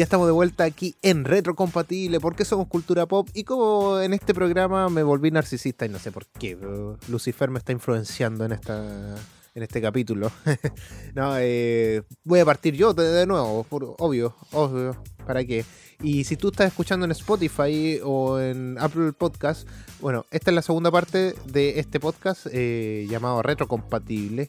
Ya estamos de vuelta aquí en Retrocompatible, porque somos cultura pop y como en este programa me volví narcisista y no sé por qué, Lucifer me está influenciando en esta en este capítulo. no, eh, voy a partir yo de, nuevo, obvio, obvio, ¿para qué? Y si tú estás escuchando en Spotify o en Apple Podcast, bueno, esta es la segunda parte de este podcast eh, llamado Retrocompatible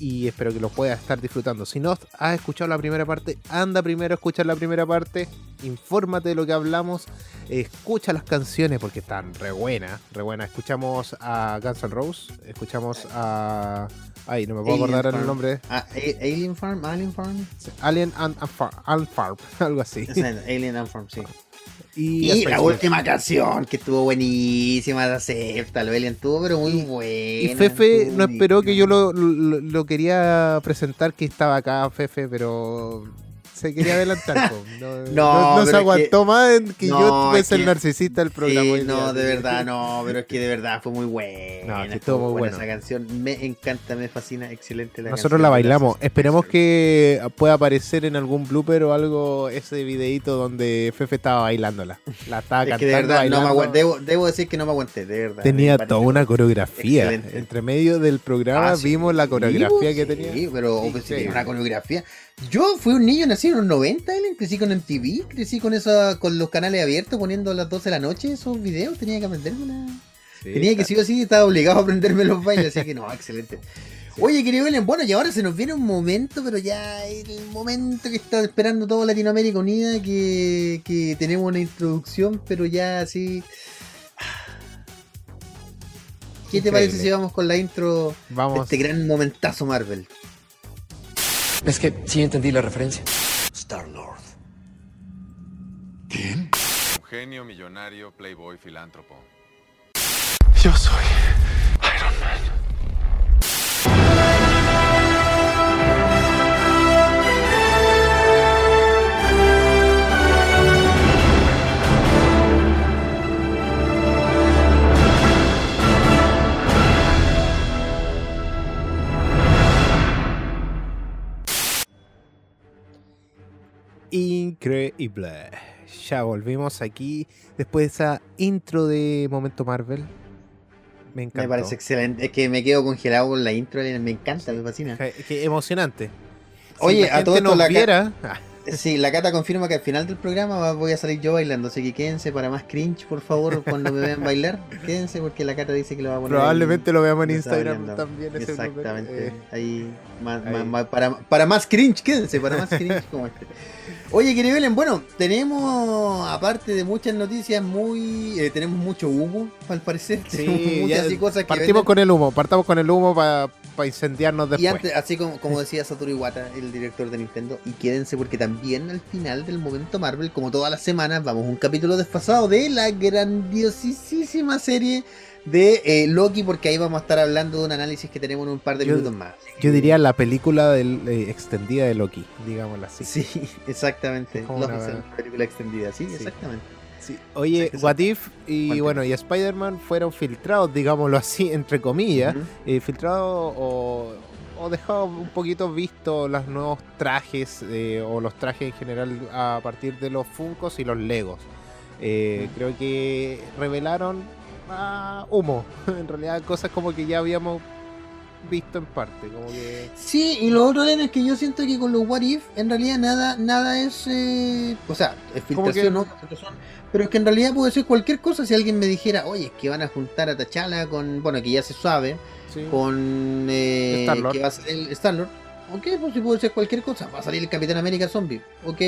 y espero que lo puedas estar disfrutando. Si no has escuchado la primera parte, anda primero a escuchar la primera parte, infórmate de lo que hablamos, escucha las canciones porque están re buenas, re buenas. Escuchamos a Guns N' Roses, escuchamos a... Ay, no me puedo acordar el nombre. Alien Farm, Alien Farm. Alien and, Farm, algo así. Alien and Farm, sí. Y, la última canción, que estuvo buenísima, de acepta, lo Elian tuvo, pero muy buena. Y Fefe no esperó que yo lo, lo, quería presentar, que estaba acá, Fefe, pero se quería adelantar. No, no, se aguantó más en que yo fuese el narcisista del programa. no, de verdad, no, pero es que de verdad fue muy buena. No, estuvo muy buena esa canción. Me encanta, me fascina, excelente la Nosotros la bailamos. Esperemos que pueda aparecer en algún blooper o algo ese videito donde Fefe estaba bailándola. La estaba es cantando. Que de verdad, no me debo, debo, decir que no me aguanté, de verdad. Tenía toda una coreografía. Entre medio del programa ah, vimos la coreografía que tenía. Sí, pero pues, una coreografía. Yo fui un niño nacido en los 90, Ellen, crecí con MTV, crecí con esa, con los canales abiertos poniendo a las 12 de la noche esos videos, tenía que aprenderme una... tenía que sí o sí, estaba obligado a aprenderme los bailes, así que no, excelente. Oye, querido Ellen, bueno, y ahora se nos viene un momento, pero ya el momento que está esperando toda Latinoamérica Unida, que, que tenemos una introducción, pero ya así... ¿Qué te parece si vamos con la intro vamos. de este gran momentazo Marvel? Es que sí entendí la referencia. Star-Lord. ¿Quién? Un genio millonario, playboy, filántropo. Yo soy Increíble. Ya volvimos aquí después de esa intro de Momento Marvel. Me encanta. Me parece excelente. Es que me quedo congelado con la intro. Me encanta, me fascina. Qué emocionante. Oye, a todo esto la viera. Sí, la Cata confirma que al final del programa voy a salir yo bailando, así que quédense para más cringe, por favor, cuando me vean bailar. Quédense porque la Cata dice que lo va a poner. Probablemente lo veamos en Instagram también. Exactamente. Eh, ahí, para, para, más cringe, quédense, para más cringe como este. Oye, querido Belén, bueno, tenemos, aparte de muchas noticias, muy eh, tenemos mucho humo, al parecer. Sí, muchas cosas que Partimos con el humo, partamos con el humo para incendiarnos después. Y antes, así como, como decía Satoru Iwata, el director de Nintendo, y quédense porque también al final del momento Marvel, como todas las semanas, vamos un capítulo desfasado de la grandiosísima serie de eh, Loki, porque ahí vamos a estar hablando de un análisis que tenemos en un par de minutos más. Yo diría la película eh, extendida de Loki, digámoslo así. Sí, exactamente. la película extendida, sí, exactamente. Oye, What If y bueno, y Spider-Man fueron filtrados, digámoslo así, entre comillas, eh, filtrados o, o dejado un poquito visto los nuevos trajes o los trajes en general a partir de los Funkos y los Legos. Creo que revelaron humo. en realidad, cosas como que ya habíamos visto en parte. Como que... Sí, y lo otro es que yo siento que con los What If, en realidad nada, nada es. Eh, o sea, es filtración, ¿no? Pero es que en realidad puede ser cualquier cosa. Si alguien me dijera, oye, es que van a juntar a T'Challa con. Bueno, que ya se sabe. Con. Eh, Que va a el Star-Lord. Ok, pues si puede ser cualquier cosa. Va a salir el Capitán América Zombie. Ok.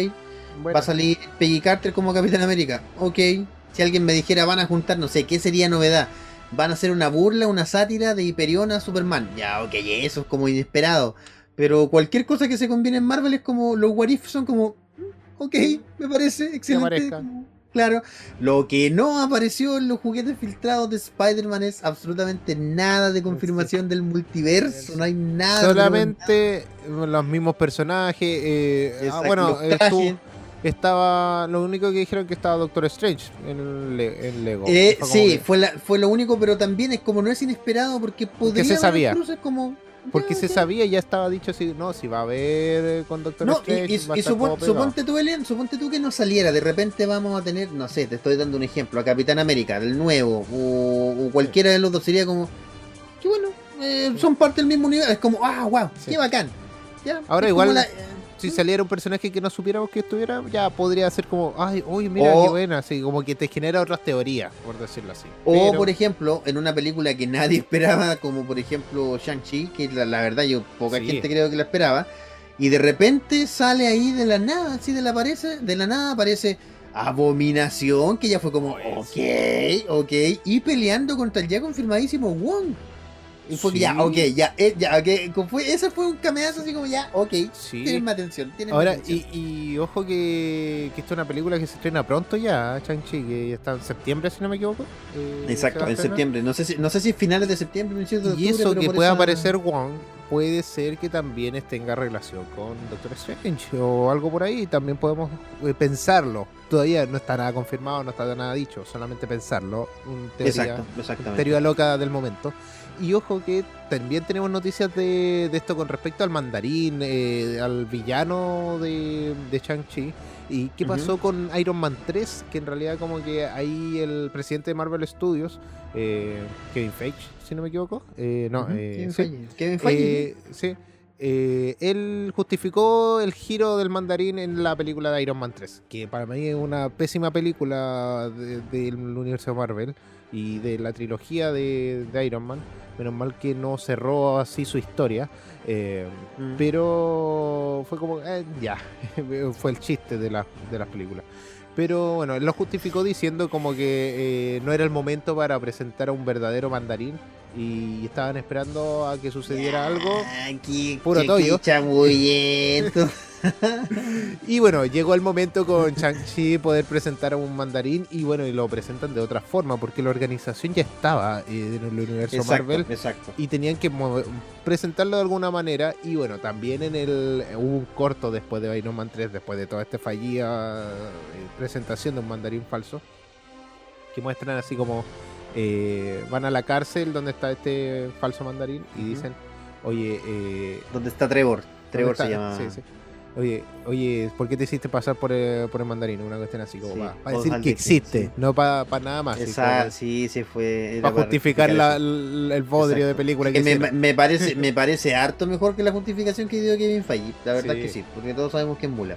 Va a salir Peggy Carter como Capitán América. Ok. Si alguien me dijera van a juntar, no sé, ¿qué sería novedad? Van a hacer una burla, una sátira de Hyperion a Superman. Ya, ok, eso es como inesperado. Pero cualquier cosa que se combine en Marvel es como, los What son como, mm, ok, me parece excelente. Claro, lo que no apareció en los juguetes filtrados de Spider-Man es absolutamente nada de confirmación del multiverso, no hay nada. Solamente los mismos personajes. Eh, ah, bueno, estaba lo único que dijeron que estaba Doctor Strange en, el, Lego. Eh, sí, fue, fue lo único, pero también es como no es inesperado porque podría se sabía. como Porque se sabía, ya estaba dicho si no, si va a haber eh, con Doctor No, Strange. y, y- y supon- suponte tú, Elian, suponte tú que no saliera. De repente vamos a tener, no sé, te estoy dando un ejemplo, a Capitán América, del nuevo, o, o cualquiera de los dos sería como, que bueno, eh, son parte del mismo universo. Es como, ah, wow, Sí. qué bacán. Ya, Ahora igual- la- Si saliera un personaje que no supiéramos que estuviera, ya podría ser como, ay, uy, mira O- qué buena, así como que te genera otras teorías, por decirlo así. O, Pero- por ejemplo, en una película que nadie esperaba, como por ejemplo Shang-Chi, que la, la verdad yo poca Sí. gente creo que la esperaba, y de repente sale ahí de la nada, así de la, aparece, de la nada aparece Abominación, que ya fue como, ok, ok, y peleando contra el ya confirmadísimo Wong. Y fue Sí. ya, ok, ya, eh, ya, ok, fue, ese fue un cameazo así como ya, ok, Sí. tienen mi atención, tienen mi Ahora, atención. y, y ojo que, que esta es una película que se estrena pronto ya, Chang-Chi, que ya está en septiembre, si no me equivoco. eh, Exacto, en septiembre, no sé si, no sé si finales de septiembre, principios de Y octubre, eso pero que pueda eso- aparecer Wong puede ser que también tenga relación con Doctor Strange o algo por ahí. También podemos eh, pensarlo. Todavía no está nada confirmado, no está nada dicho, solamente pensarlo. Un teoría, Exacto, exactamente. teoría loca del momento. Y ojo que también tenemos noticias de, de esto con respecto al mandarín, eh, al villano de, de Shang-Chi. ¿Y qué pasó con Iron Man 3? Que en realidad como que ahí el presidente de Marvel Studios, eh, Kevin Feige, si no me equivoco, eh, no, Ujú, eh, Kevin sí, Feige. Kevin Feige. eh, sí, eh, él justificó el giro del mandarín en la película de Iron Man 3, que para mí es una pésima película de- del universo Marvel y de la trilogía de, de Iron Man. Menos mal que no cerró así su historia. Eh, Mm. pero fue como, eh, ya, fue el chiste de, la- de las películas. Pero bueno, él lo justificó diciendo como que eh, no era el momento para presentar a un verdadero mandarín y estaban esperando a que sucediera algo. Qué- Puro qué- toyo. Y bueno, llegó el momento con Shang-Chi poder presentar a un mandarín y bueno, y lo presentan de otra forma porque la organización ya estaba eh, en el universo exacto, Marvel exacto. y tenían que presentarlo de alguna manera y bueno, también en el hubo un corto después de Iron Man 3, después de toda esta fallida eh, presentación de un mandarín falso, que muestran así como eh, van a la cárcel donde está este falso mandarín y dicen, oye, eh, ¿Dónde está Trevor? Trevor ¿dónde se llama. Sí, sí. Oye, oye, ¿por qué te hiciste pasar por el, por el mandarín? Una cuestión así como Sí, para decir que existe, sí. no para nada más. Esa, sí, sí fue. para justificar la- el, el bodrio de Exacto. película que Que me, me parece, me parece harto mejor que la justificación que dio Kevin Feige. La verdad Sí. que sí, porque todos sabemos que es mula.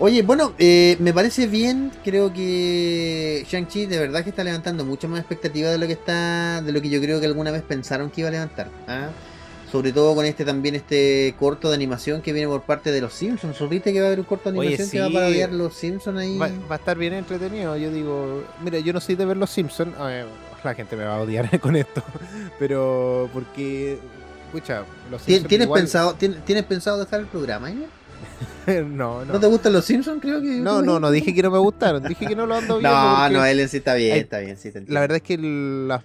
Oye, bueno, eh, me parece bien. Creo que Shang-Chi de verdad que está levantando mucho más expectativa de lo que está, de lo que yo creo que alguna vez pensaron que iba a levantar. ¿ah? Sobre todo con este también este corto de animación que viene por parte de los Simpsons. ¿Supiste que va a haber un corto de Oye, animación que va a parodiar los Simpsons ahí? Va, va a estar bien entretenido. Yo digo, mira, yo no soy de ver los Simpsons. la gente me va a odiar con esto. Pero porque, escucha, los ¿Tien- Simpsons ¿Tienes, igual- pensado, tien- ¿Tienes pensado dejar el programa? eh? no, ¿No. no. te gustan los Simpsons? Creo que. No, no, no dije que no me gustaron. Dije que no lo ando viendo. No, no, Ellen sí está bien, Hay- está bien, sí. La verdad es que las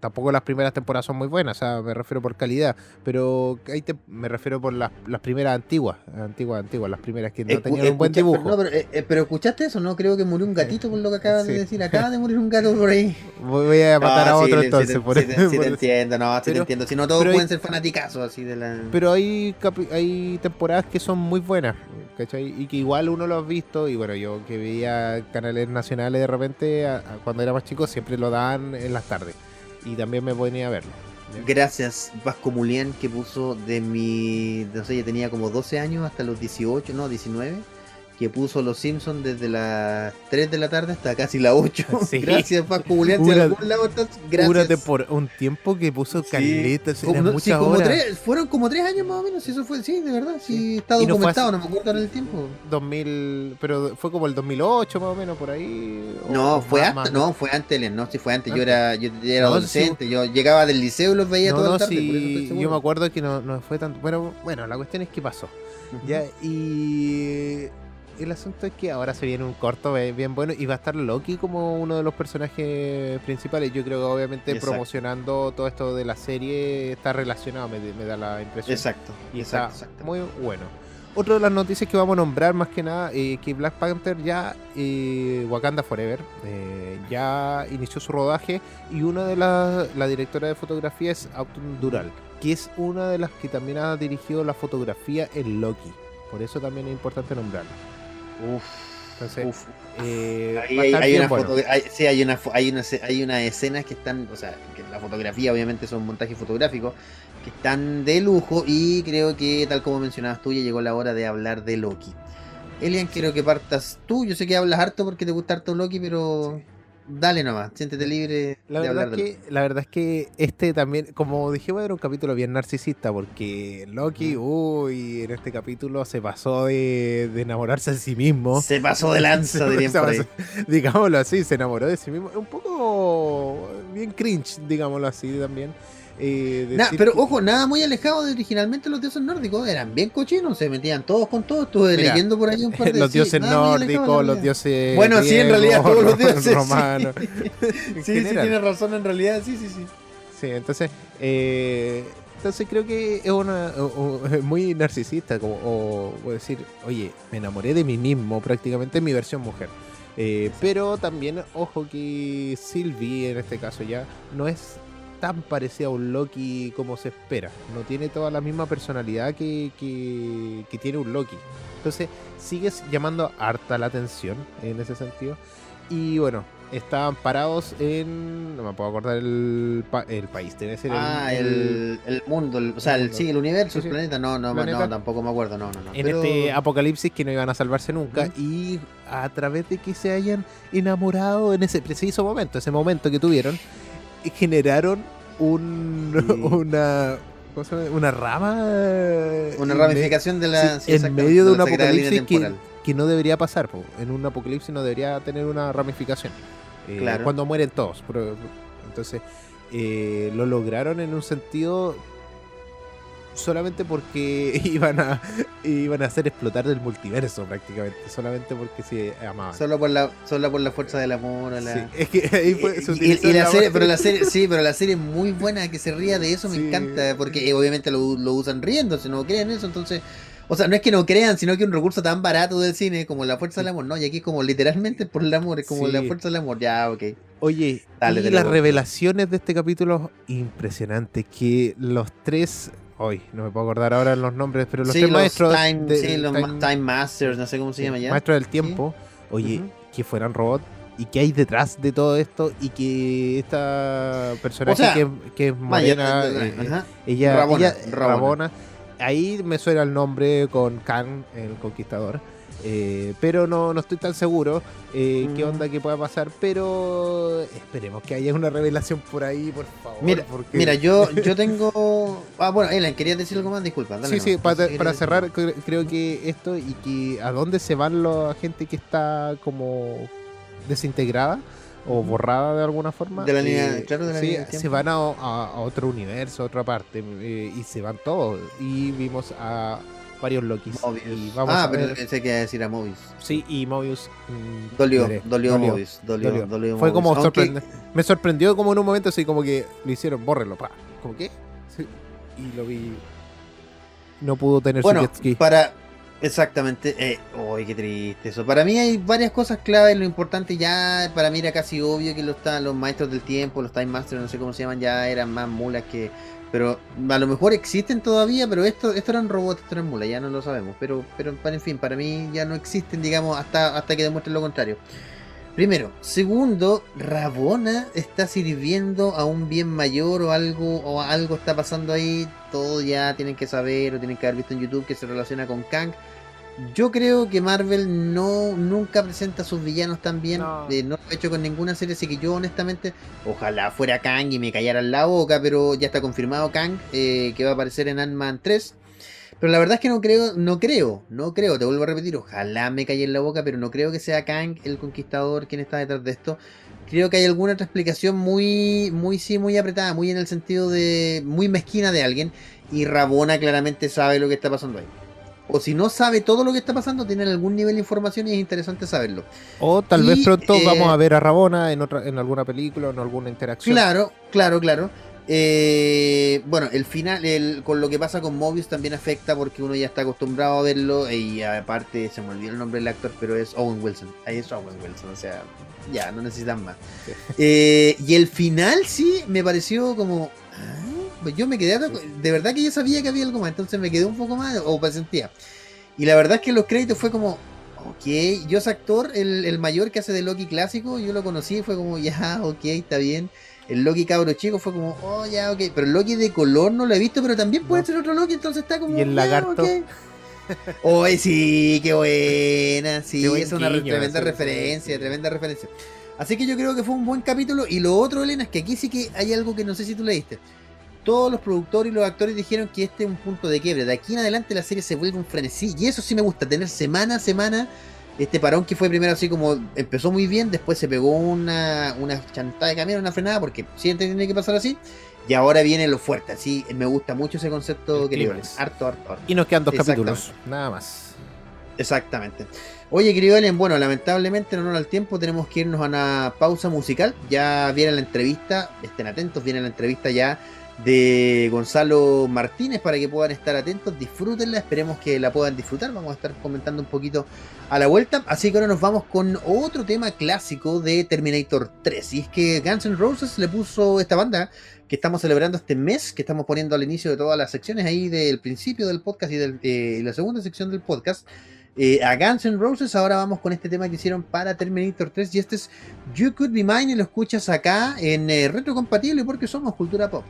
tampoco las primeras temporadas son muy buenas, o sea, me refiero por calidad, pero ahí te- me refiero por las, las primeras antiguas, antiguas, antiguas, las primeras que no Escu- tenían un buen dibujo. No, pero, eh, eh, pero escuchaste eso, ¿no? Creo que murió un gatito por lo que acabas Sí. de decir. Acaba de morir un gato por ahí. Voy a matar No, a otro sí, entonces. Sí, por sí te- entiendo, no, te entiendo. Si no, todos pero hay- pueden ser fanaticazos así de la. Pero hay, hay temporadas que son muy buenas, ¿cachai? Y que igual uno lo ha visto, y bueno, yo que veía canales nacionales de repente, a- a cuando era más chico, siempre lo daban en las tardes. Y también me ponía a verlo. Gracias, Vasco Mulián, que puso de mi. No sé, yo tenía como 12 años hasta los 18, no, 19. Que puso Los Simpsons desde las 3 de la tarde hasta casi las 8. Sí. Gracias, Vasco Mulián. Si algún lado estás, gracias. tempor- un tiempo que puso Sí. caletas, Como- eran no, muchas sí, como horas. tres- fueron como tres años más o menos, si eso fue, sí, de verdad, sí, Sí. está no documentado, no me acuerdo en el tiempo. 2000, pero fue como el 2008 más o menos por ahí. No, fue más- antes, más. no, fue antes, no, sí fue antes, yo era, yo era No, adolescente, yo llegaba del liceo y los veía toda la tarde, sí, por yo me acuerdo que no, no fue tanto. Bueno, bueno, la cuestión es que pasó. Ya, y el asunto es que ahora se viene un corto bien bueno y va a estar Loki como uno de los personajes principales. Yo creo que obviamente Exacto. promocionando todo esto de la serie está relacionado, me, me da la impresión. Exacto, y exacto, está exacto. muy bueno. Otra de las noticias que vamos a nombrar más que nada, eh, que Black Panther ya, eh, Wakanda Forever, eh, ya inició su rodaje y una de las, la directora de fotografía es Autumn Dural, que es una de las que también ha dirigido la fotografía en Loki. Por eso también es importante nombrarla. Uf. Entonces, Uf. eh, Ahí hay, una bueno. foto- hay- sí, hay una, hay, una, hay unas escenas que están, o sea, que la fotografía obviamente son montajes fotográficos, que están de lujo y creo que tal como mencionabas tú ya llegó la hora de hablar de Loki. Elian, quiero que partas tú, yo sé que hablas harto porque te gusta harto Loki, pero dale nomás, siéntete libre La de verdad, hablar es que, la verdad es que este también, como dijimos, era un capítulo bien narcisista, porque Loki, uy, en este capítulo se pasó de, de enamorarse de sí mismo. Se pasó de lanza, dirían por ahí. digámoslo así, se enamoró de sí mismo. Un poco bien cringe, digámoslo así también. Eh, Nah, pero que- ojo, nada muy alejado de originalmente los dioses nórdicos, eran bien cochinos, se metían todos con todos, estuve Mira, leyendo por ahí un par de los sí, dioses nórdicos, los dioses. Bueno, sí, en realidad todos los dioses, sí. romanos. Sí, sí, general. tienes razón en realidad, sí, sí, sí. Sí, entonces, eh, entonces creo que es una o- muy narcisista, como o, o decir, oye, me enamoré de mí mismo, prácticamente en mi versión mujer. Eh, pero también, ojo que Sylvie, en este caso ya, no es tan parecida a un Loki como se espera. No tiene toda la misma personalidad que, que, que tiene un Loki. Entonces, sigues llamando harta la atención en ese sentido. Y bueno, estaban parados en. No me puedo acordar el, pa- el país, debe ser el- Ah, el, el, el mundo, el- o sea, el, sí, el universo, Sí, el sí. planeta, no, no, Planeta. no, tampoco me acuerdo, no, no, no. en pero- este apocalipsis que no iban a salvarse nunca. Y a través de que se hayan enamorado en ese preciso momento, ese momento que tuvieron, generaron un, Sí. una. ¿cómo se llama? Una rama. Una en ramificación de la. Sí, sí, en medio de un apocalipsis que, que no debería pasar. po. En un apocalipsis no debería tener una ramificación. Eh, Claro. Cuando mueren todos. pero- entonces, eh, lo lograron en un sentido solamente porque iban a iban a hacer explotar del multiverso prácticamente. Solamente porque se amaban. Solo por la, solo por la fuerza del amor. la- Sí, es que ahí fue- se Y- y, y la la- serie, pero la serie, sí, pero la serie es muy buena, que se ría de eso, me encanta, porque eh, obviamente lo, lo usan riendo, si no creen eso, entonces, o sea, no es que no crean, sino que un recurso tan barato del cine como la fuerza del amor, no, y aquí es como literalmente por el amor, es como Sí. la fuerza del amor, ya, ok. Oye, Dale, y las revelaciones de este capítulo, impresionante. Que los tres, hoy no me puedo acordar ahora los nombres, pero los sí, tres los maestros, time, de- sí, los time- ma- time Masters, no sé cómo se llama ya. maestros del tiempo, oye, que fueran robots y que hay detrás de todo esto y que esta personaje O sea, que, que es morena, eh, eh, ajá. ella, Rabona, ella- Rabona. Rabona, ahí me suena el nombre con Khan, el conquistador. Eh, pero no, no estoy tan seguro eh, qué Mm. onda que pueda pasar, pero esperemos que haya una revelación por ahí, por favor. Mira, porque- Mira, yo, yo tengo. Ah, bueno, Ellen, ¿querías decir algo más? Disculpa. dale Sí, sí, nomás. para, Sí, para querías cerrar, cre- creo que esto y que a dónde se van la gente que está como desintegrada o borrada de alguna forma. De la línea- claro, de la sí, línea se van a, a- a otro universo, a otra parte, eh, y se van todos. Y vimos a varios Lokis. Y vamos ah, a pero ver- pensé que iba a decir a Mobius. Sí, y Mobius. mm, Dolió, lloré. dolió, Mobius. Dolió, dolió. dolió Fue como. Aunque- sorprendente. Me sorprendió como en un momento así como que lo hicieron, bórrenlo, pa. ¿Como qué? Sí, Y lo vi. No pudo tener Bueno, su jet ski. para. Exactamente. Eh, qué triste eso. Para mí hay varias cosas claves. Lo importante ya, para mí era casi obvio que los, los maestros del tiempo, los Time Masters, no sé cómo se llaman, ya eran más mulas que. Pero a lo mejor existen todavía, pero esto, esto eran robots, esto eran mulas, ya no lo sabemos. Pero, pero para- en fin, para mí ya no existen, digamos, hasta, hasta que demuestren lo contrario. Primero. Segundo, Rabona está sirviendo a un bien mayor o algo, o algo está pasando ahí. Todo ya tienen que saber o tienen que haber visto en YouTube que se relaciona con Kang. Yo creo que Marvel no nunca presenta a sus villanos tan bien. No. eh, No, lo ha hecho con ninguna serie, así que yo honestamente, ojalá fuera Kang y me callaran la boca, pero ya está confirmado Kang, eh, que va a aparecer en Ant-Man 3. Pero la verdad es que no creo, no creo, no creo, te vuelvo a repetir, ojalá me calle en la boca, pero no creo que sea Kang el conquistador quien está detrás de esto. Creo que hay alguna otra explicación muy, muy, sí, muy apretada, muy en el sentido de, muy mezquina de alguien, y Rabona claramente sabe lo que está pasando ahí. O si no sabe todo lo que está pasando, tiene algún nivel de información y es interesante saberlo. O tal y, vez pronto eh, vamos a ver a Rabona en otra en alguna película o en alguna interacción. Claro, claro, claro. Eh, bueno, el final, el, con lo que pasa con Mobius también afecta porque uno ya está acostumbrado a verlo y aparte se me olvidó el nombre del actor, pero es Owen Wilson. Ahí es Owen Wilson, o sea, ya, no necesitan más. Sí. Eh, y el final sí me pareció como... ¿ah? Yo me quedé, de verdad que yo sabía que había algo más, entonces me quedé un poco más, o sentía. Y la verdad es que los créditos fue como, ok, yo ese actor, el, el mayor que hace de Loki clásico, yo lo conocí y fue como, ya, ok, está bien. El Loki cabro chico fue como, oh, ya, ok. Pero el Loki de color no lo he visto, pero también puede ser otro Loki, entonces está como. Y el lagarto. Oye, sí, qué buena. Sí, es una tremenda referencia, tremenda referencia. Así que yo creo que fue un buen capítulo. Y lo otro, Elena, es que aquí sí que hay algo que no sé si tú leíste. Todos los productores y los actores dijeron que este es un punto de quiebre. De aquí en adelante la serie se vuelve un frenesí. Y eso sí me gusta, tener semana a semana este parón que fue primero así como empezó muy bien, después se pegó una, una chantada de camino, una frenada, porque siempre tiene que pasar así. Y ahora viene lo fuerte, así me gusta mucho ese concepto que Harto, harto, harto. Y nos quedan dos capítulos, nada más. Exactamente. Oye, querido Ellen, bueno, lamentablemente no nos da el tiempo, tenemos que irnos a una pausa musical. Ya viene la entrevista, estén atentos, viene la entrevista ya de Gonzalo Martínez para que puedan estar atentos, disfrútenla, esperemos que la puedan disfrutar, vamos a estar comentando un poquito a la vuelta, así que ahora nos vamos con otro tema clásico de Terminator 3, y es que Guns N' Roses le puso esta banda que estamos celebrando este mes, que estamos poniendo al inicio de todas las secciones ahí del principio del podcast y de eh, la segunda sección del podcast, eh, a Guns N' Roses. Ahora vamos con este tema que hicieron para Terminator 3 y este es You Could Be Mine y lo escuchas acá en eh, Retrocompatible porque somos cultura pop.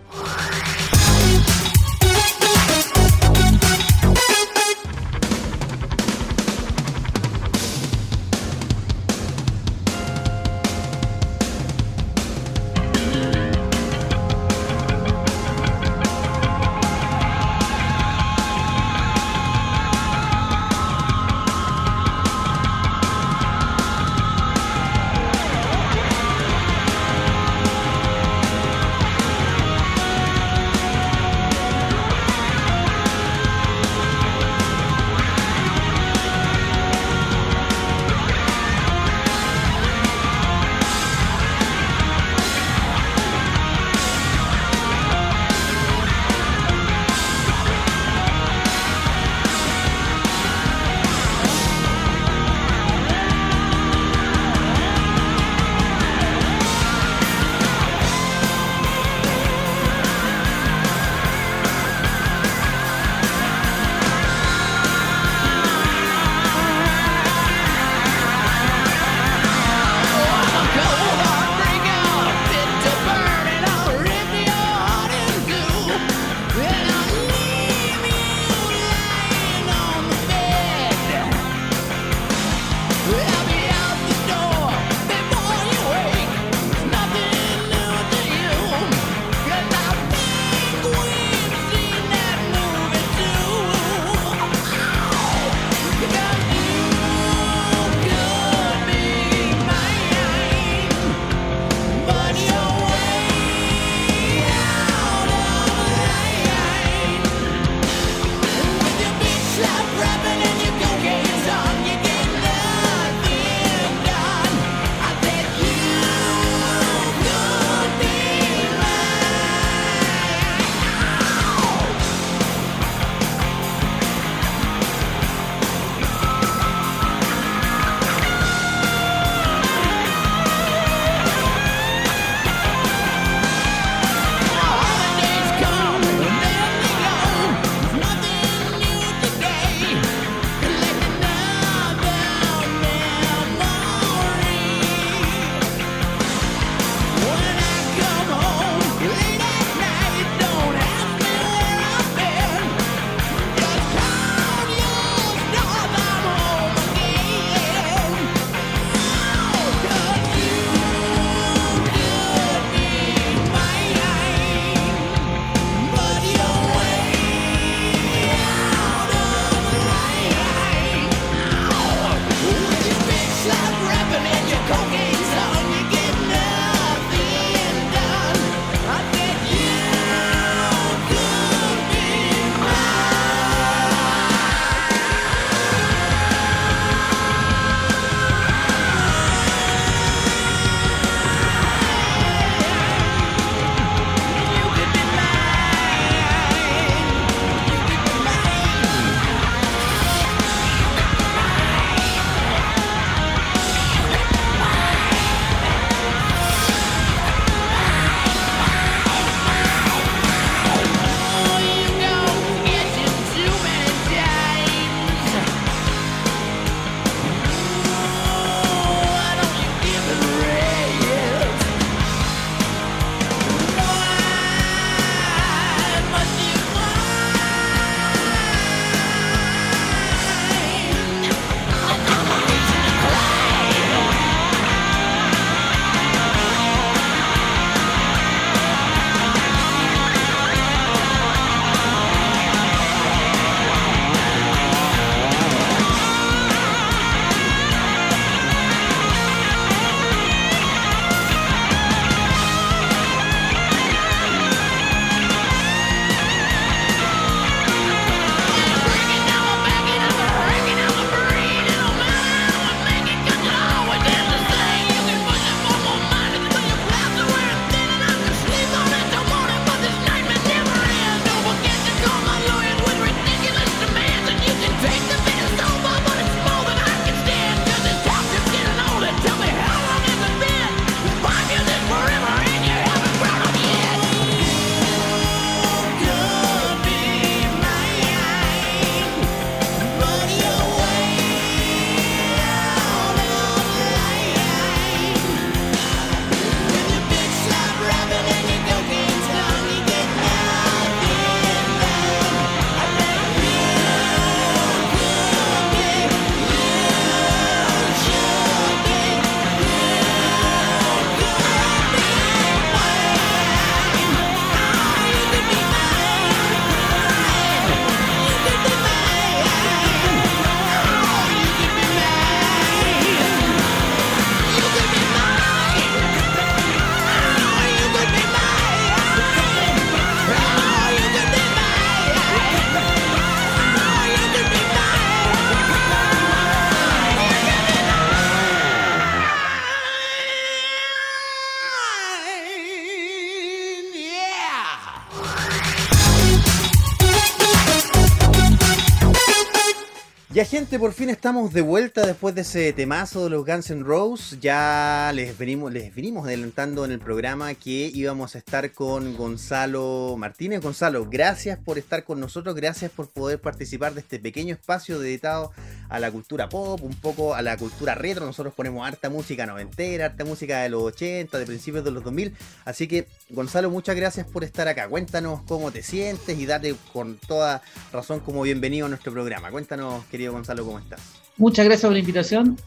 Ya por fin estamos de vuelta después de ese temazo de los Guns N' Roses. Ya les venimos, les venimos adelantando en el programa que íbamos a estar con Gonzalo Martínez. Gonzalo, gracias por estar con nosotros, gracias por poder participar de este pequeño espacio dedicado a la cultura pop, un poco a la cultura retro. Nosotros ponemos harta música noventera, harta música de los 80, de principios de los 2000. Así que, Gonzalo, muchas gracias por estar acá. Cuéntanos cómo te sientes y date con toda razón como bienvenido a nuestro programa. Cuéntanos, querido Gonzalo, ¿cómo estás? Muchas gracias por la invitación.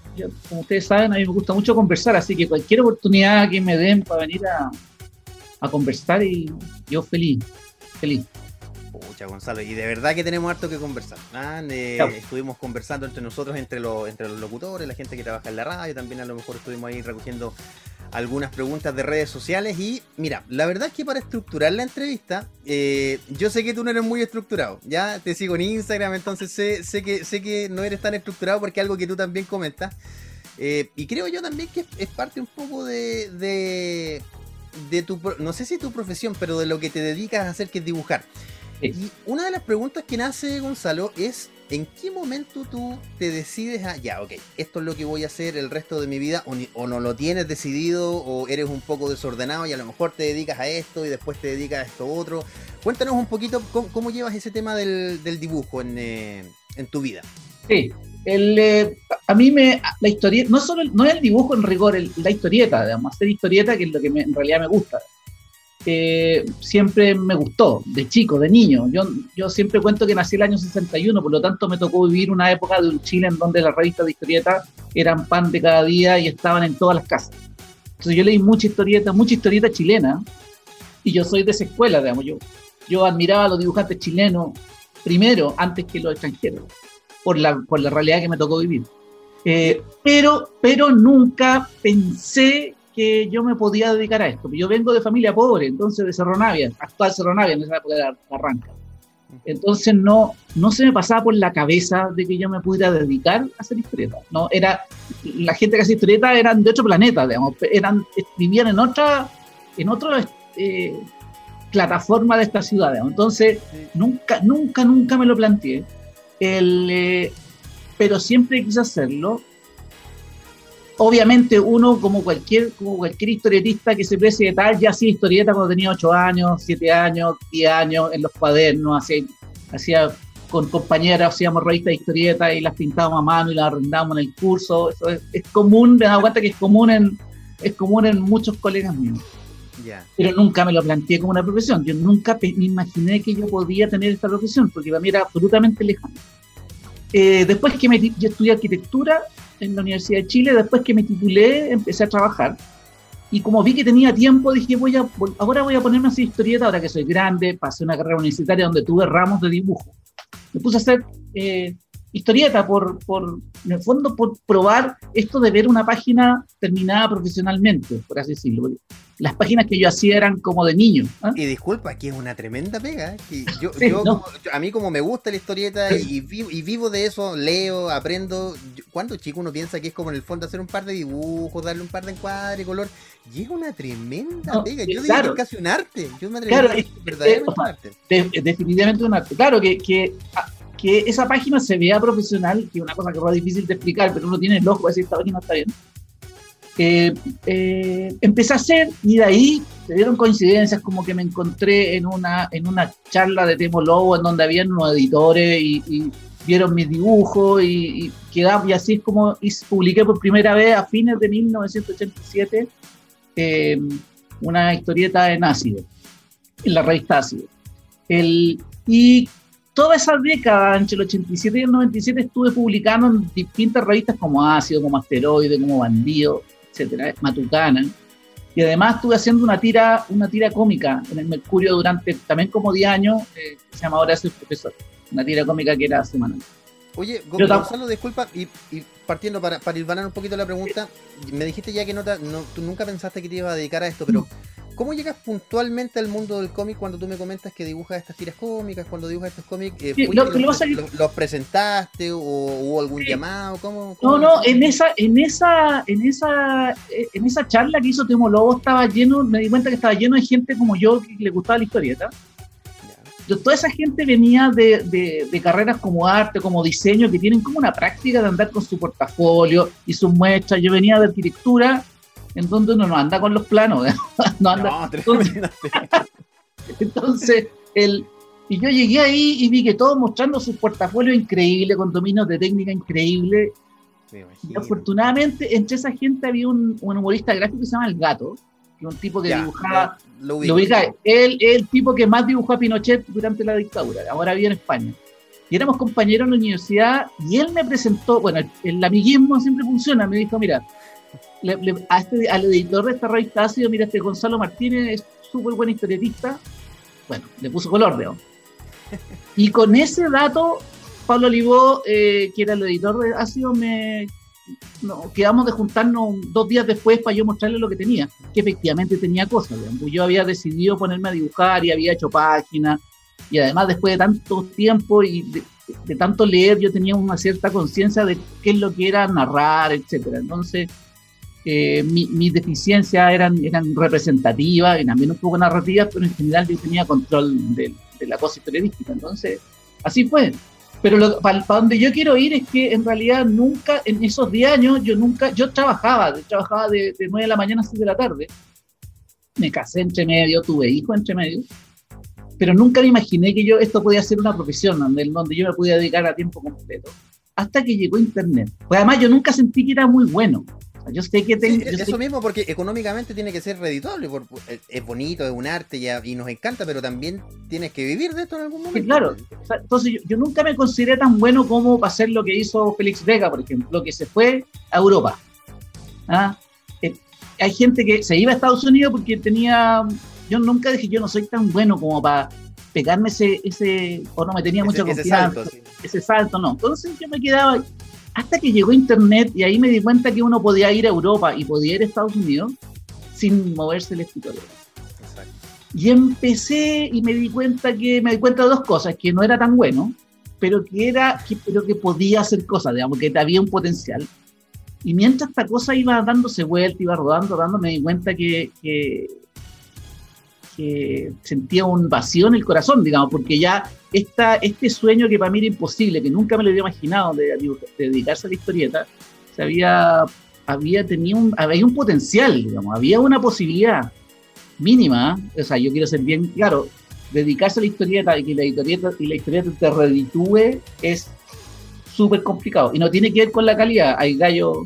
como ustedes saben, a mí me gusta mucho conversar, así que cualquier oportunidad que me den para venir a, conversar, y yo feliz, feliz. Pucha, Gonzalo, y de verdad que tenemos harto que conversar. ¿ah? Estuvimos conversando entre nosotros, entre los, entre los locutores, la gente que trabaja en la radio, también a lo mejor estuvimos ahí recogiendo algunas preguntas de redes sociales y mira, la verdad es que para estructurar la entrevista, eh, yo sé que tú no eres muy estructurado, ya te sigo en Instagram, entonces sé, sé, que, sé que no eres tan estructurado porque algo que tú también comentas. Eh, y creo yo también que es, parte un poco de, de, de, tu, no sé si tu profesión, pero de lo que te dedicas a hacer, que es dibujar. Y una de las preguntas que nace Gonzalo es ¿en qué momento tú te decides a, ya, ok, esto es lo que voy a hacer el resto de mi vida, o, no lo tienes decidido, o eres un poco desordenado y a lo mejor te dedicas a esto y después te dedicas a esto otro? Cuéntanos un poquito cómo, llevas ese tema del, dibujo eh, en, tu vida. Sí, el, eh, a mí me, la historieta, no solo no es el dibujo en rigor, la historieta, digamos, hacer historieta, que es lo que en realidad me gusta siempre me gustó, de chico, de niño. Yo, yo siempre cuento que nací el año 61, por lo tanto me tocó vivir una época de un Chile en donde las revistas de historieta eran pan de cada día y estaban en todas las casas. Entonces yo leí mucha historieta, mucha historieta chilena, y yo soy de esa escuela, digamos, yo, yo admiraba a los dibujantes chilenos primero, antes que los extranjeros, por la, por la realidad que me tocó vivir. Eh, pero, pero nunca pensé que yo me podía dedicar a esto. Yo vengo de familia pobre, entonces de Cerro Navia, actual Cerro Navia, en esa época de Arranca. Entonces no, no se me pasaba por la cabeza de que yo me pudiera dedicar a hacer historieta. No, era, la gente que hace historieta eran de otro planeta, digamos, eran, vivían en otra, en otra eh, plataforma de esta ciudad. Entonces nunca, nunca, nunca me lo planteé. El, eh, pero siempre quise hacerlo obviamente uno, como cualquier, como cualquier historietista que se precie de tal, ya hacía historieta cuando tenía 8 años, 7 años, 10 años, en los cuadernos, hacía, hacía con compañeras, hacíamos revistas de historietas y las pintábamos a mano y las arrendábamos en el curso. Eso es, común, me he dado cuenta que es común en, es común en muchos colegas míos. Pero nunca me lo planteé como una profesión. Yo nunca me imaginé que yo podía tener esta profesión, porque para mí era absolutamente lejano. Eh, después que me, yo estudié arquitectura, en la Universidad de Chile. Después que me titulé, empecé a trabajar. Y como vi que tenía tiempo, dije, voy a, ahora voy a ponerme a hacer historieta, ahora que soy grande, pasé una carrera universitaria donde tuve ramos de dibujo. Me puse a hacer eh, historieta por, por, en el fondo, por probar esto de ver una página terminada profesionalmente, por así decirlo. Las páginas que yo hacía eran como de niño. ¿ah? Y disculpa, aquí es una tremenda pega. ¿eh? yo, a mí como me gusta la historieta y, vivo, y vivo de eso, leo, aprendo. Cuando chico uno piensa que es como en el fondo hacer un par de dibujos, darle un par de encuadres, color. Y es una tremenda pega. Yo diría que es casi un arte. Yo me claro, es, verdaderamente un arte. definitivamente un arte. Claro que, que ah, que esa página se vea profesional, que es una cosa que es difícil de explicar, pero uno tiene el ojo de decir esta página está bien. Eh, eh, empecé a hacer y de ahí se dieron coincidencias como que me encontré en una, en una charla de Temo Lobo en donde habían unos editores y, vieron mis dibujos y, y, y así es como publiqué por primera vez a fines de 1987 eh, una historieta en ácido, en la revista ácido. El, y toda esa década, entre el 87 y el 97, estuve publicando en distintas revistas como Ácido, como Asteroide, como Bandido, etcétera, Matucana. Y además estuve haciendo una tira, una tira cómica en el Mercurio durante también como 10 años, eh, se llama Ahora soy profesor, una tira cómica que era semanal. Oye, Gonzalo, disculpa, y, partiendo para, para un poquito la pregunta, me dijiste ya que no, no, tú nunca pensaste que te ibas a dedicar a esto, pero ¿Cómo llegas puntualmente al mundo del cómic cuando tú me comentas que dibujas estas tiras cómicas, cuando dibujas estos cómics? Eh, los, presentaste o hubo algún llamado? ¿Cómo, no, no, en esa, en esa, en esa, eh, en esa charla que hizo Temo Lobo estaba lleno, me di cuenta que estaba lleno de gente como yo que le gustaba la historieta. toda esa gente venía de, de, carreras como arte, como diseño, que tienen como una práctica de andar con su portafolio y sus muestras. Yo venía de arquitectura, en donde uno no anda con los planos, no anda. entonces, entonces, el, y yo llegué ahí y vi que todos mostrando sus portafolios increíbles, con dominios de técnica increíble. Y afortunadamente, entre esa gente había un, un humorista gráfico que se llama El Gato, que es un tipo que dibujaba. Lo, ubica, él es el tipo que más dibujó a Pinochet durante la dictadura, ahora vive en España. Y éramos compañeros en la universidad y él me presentó, bueno, el, amiguismo siempre funciona, me dijo, mira, a este, al editor de esta revista ha sido, mira, este Gonzalo Martínez es súper buen historietista, bueno, le puso color, de Y con ese dato, Pablo Olivó, eh, que era el editor de Ácido, me no, quedamos de juntarnos dos días después para yo mostrarle lo que tenía, que efectivamente tenía cosas. Yo había decidido ponerme a dibujar y había hecho páginas, y además después de tanto tiempo y de, tanto leer, yo tenía una cierta conciencia de qué es lo que era narrar, etcétera. Entonces, eh, mis deficiencias eran, representativas y también un poco narrativas, pero en general yo tenía control de, de la cosa periodística. Entonces, así fue. Pero para, donde yo quiero ir es que en realidad nunca, en esos 10 años, yo nunca, yo trabajaba, trabajaba de, de 9 de la mañana a 6 de la tarde. Me casé entre medio, tuve hijos entre medio, pero nunca me imaginé que yo esto podía ser una profesión donde, donde yo me podía dedicar a tiempo completo. Hasta que llegó Internet. Pues además yo nunca sentí que era muy bueno. Yo sé que tengo. eso mismo, porque económicamente tiene que ser redituable. es bonito, es un arte y, nos encanta, pero también tienes que vivir de esto en algún momento. claro. entonces, yo, nunca me consideré tan bueno como para hacer lo que hizo Félix Vega, por ejemplo, que se fue a Europa. ¿Ah? Eh, hay gente que se iba a Estados Unidos porque tenía. Yo nunca dije, yo no soy tan bueno como para pegarme ese, ese o no me tenía mucha confianza, ese salto, ese salto, no. Entonces yo me quedaba, hasta que llegó Internet y ahí me di cuenta que uno podía ir a Europa y podía ir a Estados Unidos sin moverse el escritorio. Y empecé y me di cuenta que me di cuenta de dos cosas, que no era tan bueno, pero que era que, pero que podía hacer cosas, digamos, que había un potencial. Y mientras esta cosa iba dándose vuelta, iba rodando, rodando, me di cuenta que, que que sentía un vacío en el corazón, digamos, porque ya esta, este sueño que para mí era imposible, que nunca me lo había imaginado de, dedicarse a la historieta, se había, había tenido un, había un potencial, digamos, había una posibilidad mínima, o sea, yo quiero ser bien claro, dedicarse a la historieta y que la historieta, y la historieta te reditúe es súper complicado. Y no tiene que ver con la calidad, hay gallos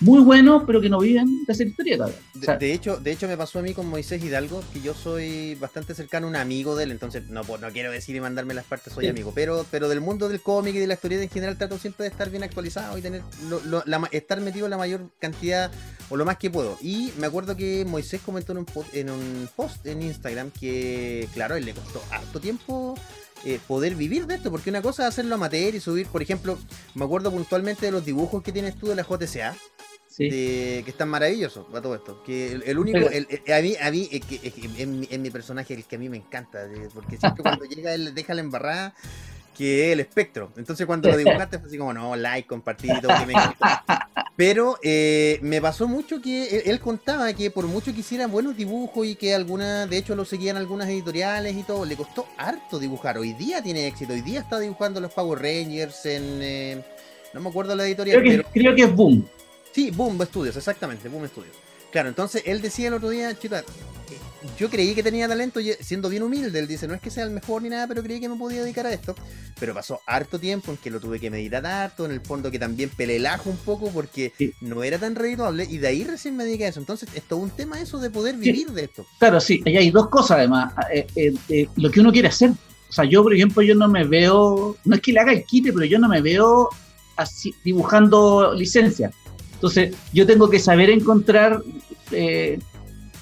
muy buenos, pero que no viven de hacer historieta. de, hecho, de hecho, me pasó a mí con Moisés Hidalgo, que yo soy bastante cercano a un amigo de él, entonces no, pues, no quiero decir y mandarme las partes, soy amigo, pero, pero del mundo del cómic y de la historieta en general trato siempre de estar bien actualizado y tener estar metido en la mayor cantidad o lo más que puedo. Y me acuerdo que Moisés comentó en un, en un post en Instagram que, claro, él le costó harto tiempo eh, poder vivir de esto, porque una cosa es hacerlo amateur y subir, por ejemplo, me acuerdo puntualmente de los dibujos que tienes tú de la JCA, que están maravillosos para todo esto. Que el, único, a mí, a mí es, mi, personaje el que a mí me encanta, porque siempre cuando llega él deja la embarrada que es el espectro. Entonces cuando lo dibujaste fue así como, no, like, compartir todo, que me Pero eh, me pasó mucho que él, contaba que por mucho que hiciera buenos dibujos y que alguna, de hecho lo seguían algunas editoriales y todo, le costó harto dibujar. Hoy día tiene éxito, hoy día está dibujando los Power Rangers en... Eh, no me acuerdo la editorial. Creo que, creo que es Boom. Sí, Boom Studios, exactamente, Boom Studios. Claro, entonces él decía el otro día, chuta, yo creí que tenía talento, siendo bien humilde, él dice, no es que sea el mejor ni nada, pero creí que me podía dedicar a esto. Pero pasó harto tiempo en que lo tuve que meditar harto, en el fondo que también pelelajo un poco porque no era tan redituable y de ahí recién me dediqué a eso. Entonces es todo un tema eso de poder vivir de esto. Claro, sí, hay dos cosas además, eh, eh, eh, lo que uno quiere hacer. O sea, yo por ejemplo, yo no me veo, no es que le haga el quite, pero yo no me veo así dibujando licencia entonces, yo tengo que saber encontrar eh,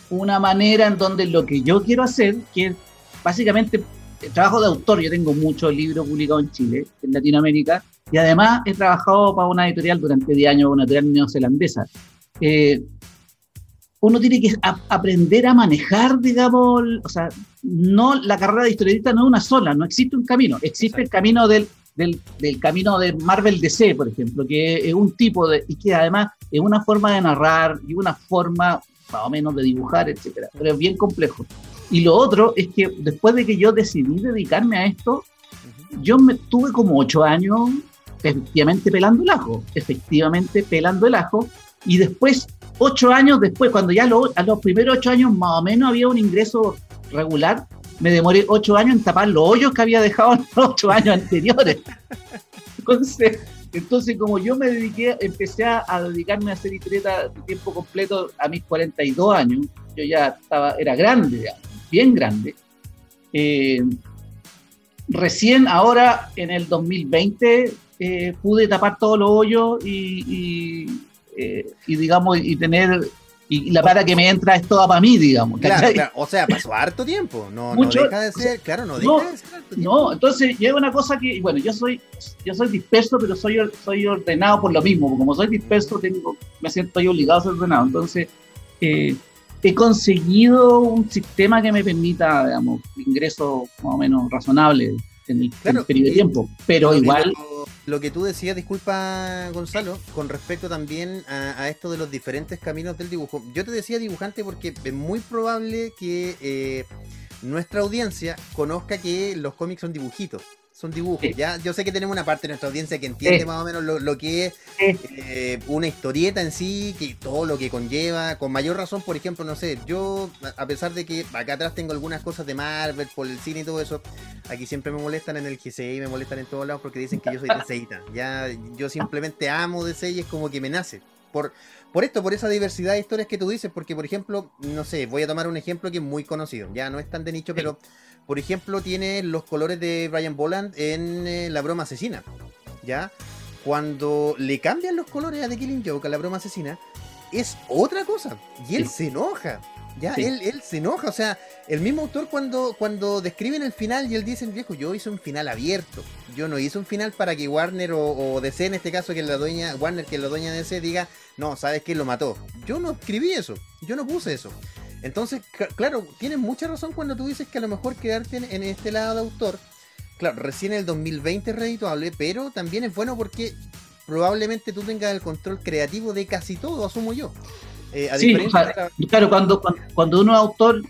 una manera en donde lo que yo quiero hacer, que es básicamente el trabajo de autor, yo tengo muchos libros publicados en Chile, en Latinoamérica, y además he trabajado para una editorial durante 10 años, una editorial neozelandesa. Eh, uno tiene que aprender a manejar, digamos, o sea, no, la carrera de historietista no es una sola, no existe un camino, existe el camino del del, camino de Marvel DC, por ejemplo, que es un tipo de, y que además es una forma de narrar y una forma más o menos de dibujar, etcétera, pero es bien complejo. Y lo otro es que después de que yo decidí dedicarme a esto, yo me tuve como ocho años efectivamente pelando el ajo, efectivamente pelando el ajo, y después, ocho años después, cuando ya a los primeros ocho años más o menos había un ingreso regular, me demoré ocho años en tapar los hoyos que había dejado en los ocho años anteriores. Entonces, entonces, como yo me dediqué, empecé a, dedicarme a hacer historieta de tiempo completo a mis 42 años, yo ya estaba, era grande, bien grande. Eh, recién ahora, en el 2020, eh, pude tapar todos los hoyos y, eh, y, digamos, y tener y la plata que me entra es toda para mí, digamos. Claro, O sea, pasó harto tiempo. No, no deja de ser, claro, no deja de ser harto tiempo. No, entonces llega una cosa que, bueno, yo soy, yo soy disperso, pero soy, soy ordenado por lo mismo. Como soy disperso, tengo, me siento yo obligado a ser ordenado. Entonces, eh, he conseguido un sistema que me permita, digamos, ingresos más o menos razonables en el, periodo de tiempo. Pero igual lo que tú decías, disculpa Gonzalo, con respecto también a, esto de los diferentes caminos del dibujo. Yo te decía dibujante porque es muy probable que eh, nuestra audiencia conozca que los cómics son dibujitos son dibujos. Ya, yo sé que tenemos una parte de nuestra audiencia que entiende más o menos lo, que es eh, una historieta en sí, que todo lo que conlleva. Con mayor razón, por ejemplo, no sé, yo, a pesar de que acá atrás tengo algunas cosas de Marvel, por el cine y todo eso, aquí siempre me molestan en el GCI, me molestan en todos lados porque dicen que yo soy DCita. Ya, yo simplemente amo DC y es como que me nace. Por, por esto, por esa diversidad de historias que tú dices, porque por ejemplo, no sé, voy a tomar un ejemplo que es muy conocido, ya no es tan de nicho, pero por ejemplo, tiene los colores de Brian Boland en eh, La Broma Asesina. ¿Ya? Cuando le cambian los colores a The Killing Joke, a La Broma Asesina, es otra cosa. Y él se enoja. Ya, él, él se enoja. O sea, el mismo autor cuando, cuando describen el final y él dice, viejo, yo hice un final abierto. Yo no hice un final para que Warner o, DC, en este caso, que la dueña, Warner, que es la dueña de DC, diga, no, sabes que lo mató. Yo no escribí eso. Yo no puse eso. Entonces, claro, tienes mucha razón cuando tú dices que a lo mejor quedarte en, este lado de autor, claro, recién en el 2020 es redituable, pero también es bueno porque probablemente tú tengas el control creativo de casi todo, asumo yo. Eh, sí, claro, cuando, cuando, uno es autor,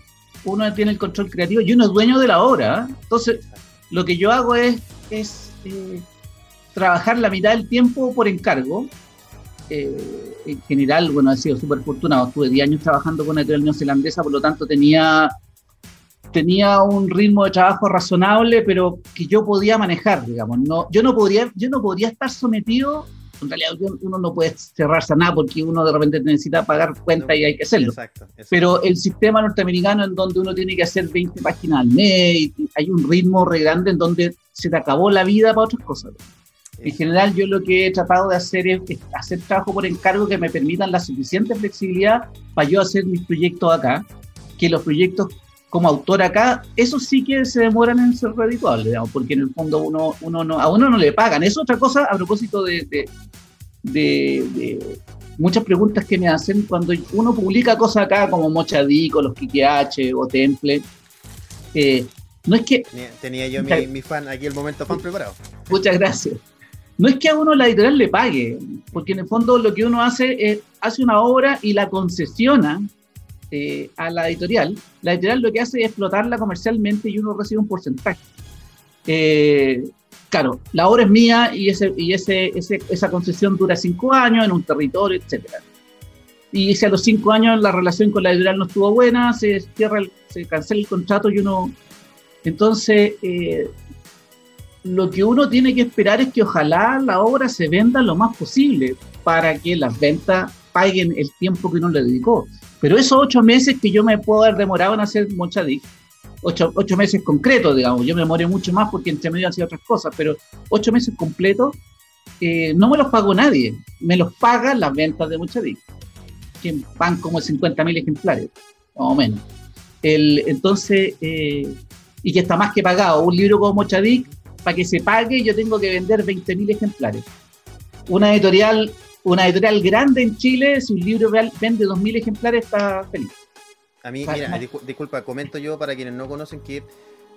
uno tiene el control creativo y uno es dueño de la obra. ¿eh? Entonces, lo que yo hago es, es eh, trabajar la mitad del tiempo por encargo eh, en general, bueno, he sido súper afortunado. Estuve 10 años trabajando con una editorial neozelandesa, por lo tanto tenía, tenía un ritmo de trabajo razonable, pero que yo podía manejar, digamos. No, yo, no podría, yo no podría estar sometido, en realidad uno no puede cerrarse a nada porque uno de repente necesita pagar cuenta y hay que hacerlo. Pero el sistema norteamericano en donde uno tiene que hacer 20 páginas al mes, hay un ritmo re grande en donde se te acabó la vida para otras cosas. En general, yo lo que he tratado de hacer es, hacer trabajo por encargo que me permitan la suficiente flexibilidad para yo hacer mis proyectos acá, que los proyectos como autor acá, eso sí que se demoran en ser redituables, digamos, porque en el fondo uno, uno no, a uno no le pagan. Es otra cosa a propósito de, de, muchas preguntas que me hacen cuando uno publica cosas acá como Mochadico, los Kike o Temple. Eh, no es que. Tenía, yo mi, mi, fan, aquí el momento fan preparado. Muchas gracias no es que a uno la editorial le pague, porque en el fondo lo que uno hace es, hace una obra y la concesiona eh, a la editorial. La editorial lo que hace es explotarla comercialmente y uno recibe un porcentaje. Eh, claro, la obra es mía y, ese, y ese, esa concesión dura cinco años en un territorio, etc. Y si a los cinco años la relación con la editorial no estuvo buena, se cierra, se cancela el contrato y uno... Entonces, eh, lo que uno tiene que esperar es que ojalá la obra se venda lo más posible para que las ventas paguen el tiempo que uno le dedicó. Pero esos ocho meses que yo me puedo haber demorado en hacer Mochadic, ocho, ocho meses concretos, digamos, yo me demoré mucho más porque entre medio han sido otras cosas, pero ocho meses completos eh, no me los pagó nadie, me los pagan las ventas de Mochadic, que van como 50.000 ejemplares, más o menos. El, entonces, eh, y que está más que pagado. Un libro como Mochadic para que se pague yo tengo que vender 20.000 ejemplares. Una editorial, una editorial grande en Chile, si un libro vende 2.000 ejemplares, está feliz. A mí, mira, disculpa, comento yo para quienes no conocen que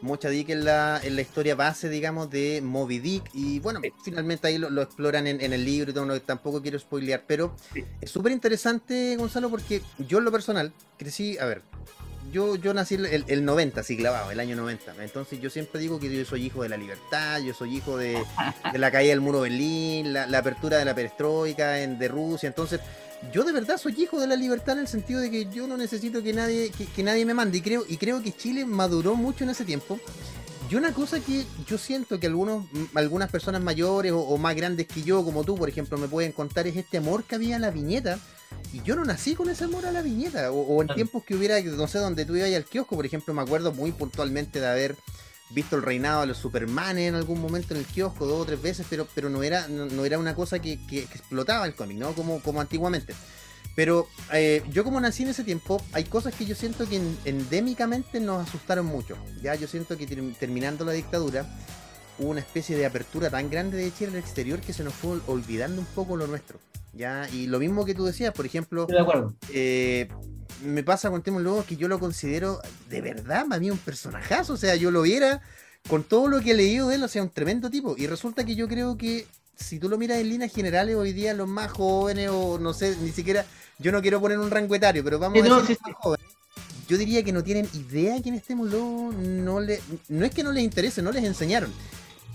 Mocha Dick es la, la historia base, digamos, de Moby Dick. Y bueno, finalmente ahí lo, exploran en, el libro y todo, tampoco quiero spoilear. Pero es súper interesante, Gonzalo, porque yo en lo personal crecí, a ver, yo, yo nací el, el 90, así clavado, el año 90. Entonces yo siempre digo que yo soy hijo de la libertad, yo soy hijo de, la caída del muro de Berlín, la, apertura de la perestroika en, de Rusia. Entonces, yo de verdad soy hijo de la libertad en el sentido de que yo no necesito que nadie, que, nadie me mande. Y creo, y creo que Chile maduró mucho en ese tiempo. Y una cosa que yo siento que algunos, algunas personas mayores o, más grandes que yo, como tú, por ejemplo, me pueden contar es este amor que había a la viñeta. Y yo no nací con ese amor a la viñeta. O, en tiempos que hubiera, no sé, donde tú ibas al kiosco, por ejemplo, me acuerdo muy puntualmente de haber visto el reinado de los Supermanes en algún momento en el kiosco, dos o tres veces, pero, pero no, era, no, era una cosa que, que, explotaba el cómic, ¿no? Como, como antiguamente. Pero eh, yo como nací en ese tiempo, hay cosas que yo siento que endémicamente nos asustaron mucho. Ya yo siento que terminando la dictadura hubo una especie de apertura tan grande de Chile al exterior que se nos fue olvidando un poco lo nuestro. ¿ya? Y lo mismo que tú decías, por ejemplo, de acuerdo. Eh, me pasa con Temo Luego que yo lo considero de verdad, para mí un personajazo. O sea, yo lo viera con todo lo que he leído de él, o sea, un tremendo tipo. Y resulta que yo creo que si tú lo miras en líneas generales, hoy día los más jóvenes, o no sé, ni siquiera, yo no quiero poner un rango etario, pero vamos a decir más jóvenes. Yo diría que no tienen idea quién es Temuló, no, le, no es que no les interese, no les enseñaron.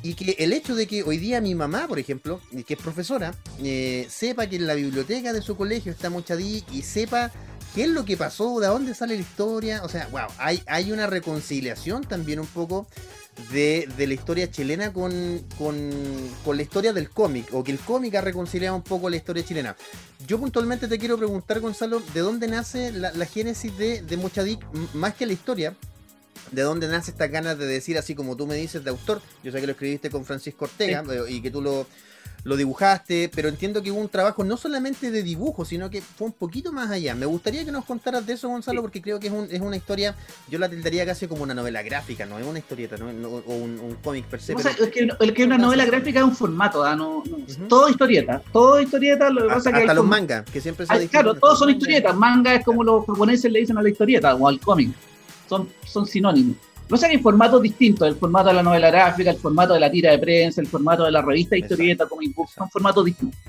Y que el hecho de que hoy día mi mamá, por ejemplo, que es profesora, eh, sepa que en la biblioteca de su colegio está Mochadí y sepa qué es lo que pasó, de dónde sale la historia, o sea, wow, hay, hay una reconciliación también un poco de, la historia chilena con, la historia del cómic, o que el cómic ha reconciliado un poco la historia chilena. Yo puntualmente te quiero preguntar, Gonzalo, ¿de dónde nace la, génesis de, de Mochadic, más que la historia? ¿De dónde nace esta ganas de decir, así como tú me dices, de autor? Yo sé que lo escribiste con Francisco Ortega eh, y que tú lo, lo dibujaste, pero entiendo que hubo un trabajo no solamente de dibujo, sino que fue un poquito más allá. Me gustaría que nos contaras de eso, Gonzalo, porque creo que es, un, es, una historia, yo la tildaría casi como una novela gráfica, no es una historieta, no, o un, cómic per se. es que, el que una novela gráfica es un formato, ¿ah? no, todo historieta, todo historieta, lo que pasa que... Hasta los mangas, que siempre se Claro, todos son historietas, manga es como los japoneses le dicen a la historieta o al cómic, son, son sinónimos. No sé, hay formatos distintos, el formato de la novela gráfica, el formato de la tira de prensa, el formato de la revista historieta, como book, son formatos distintos.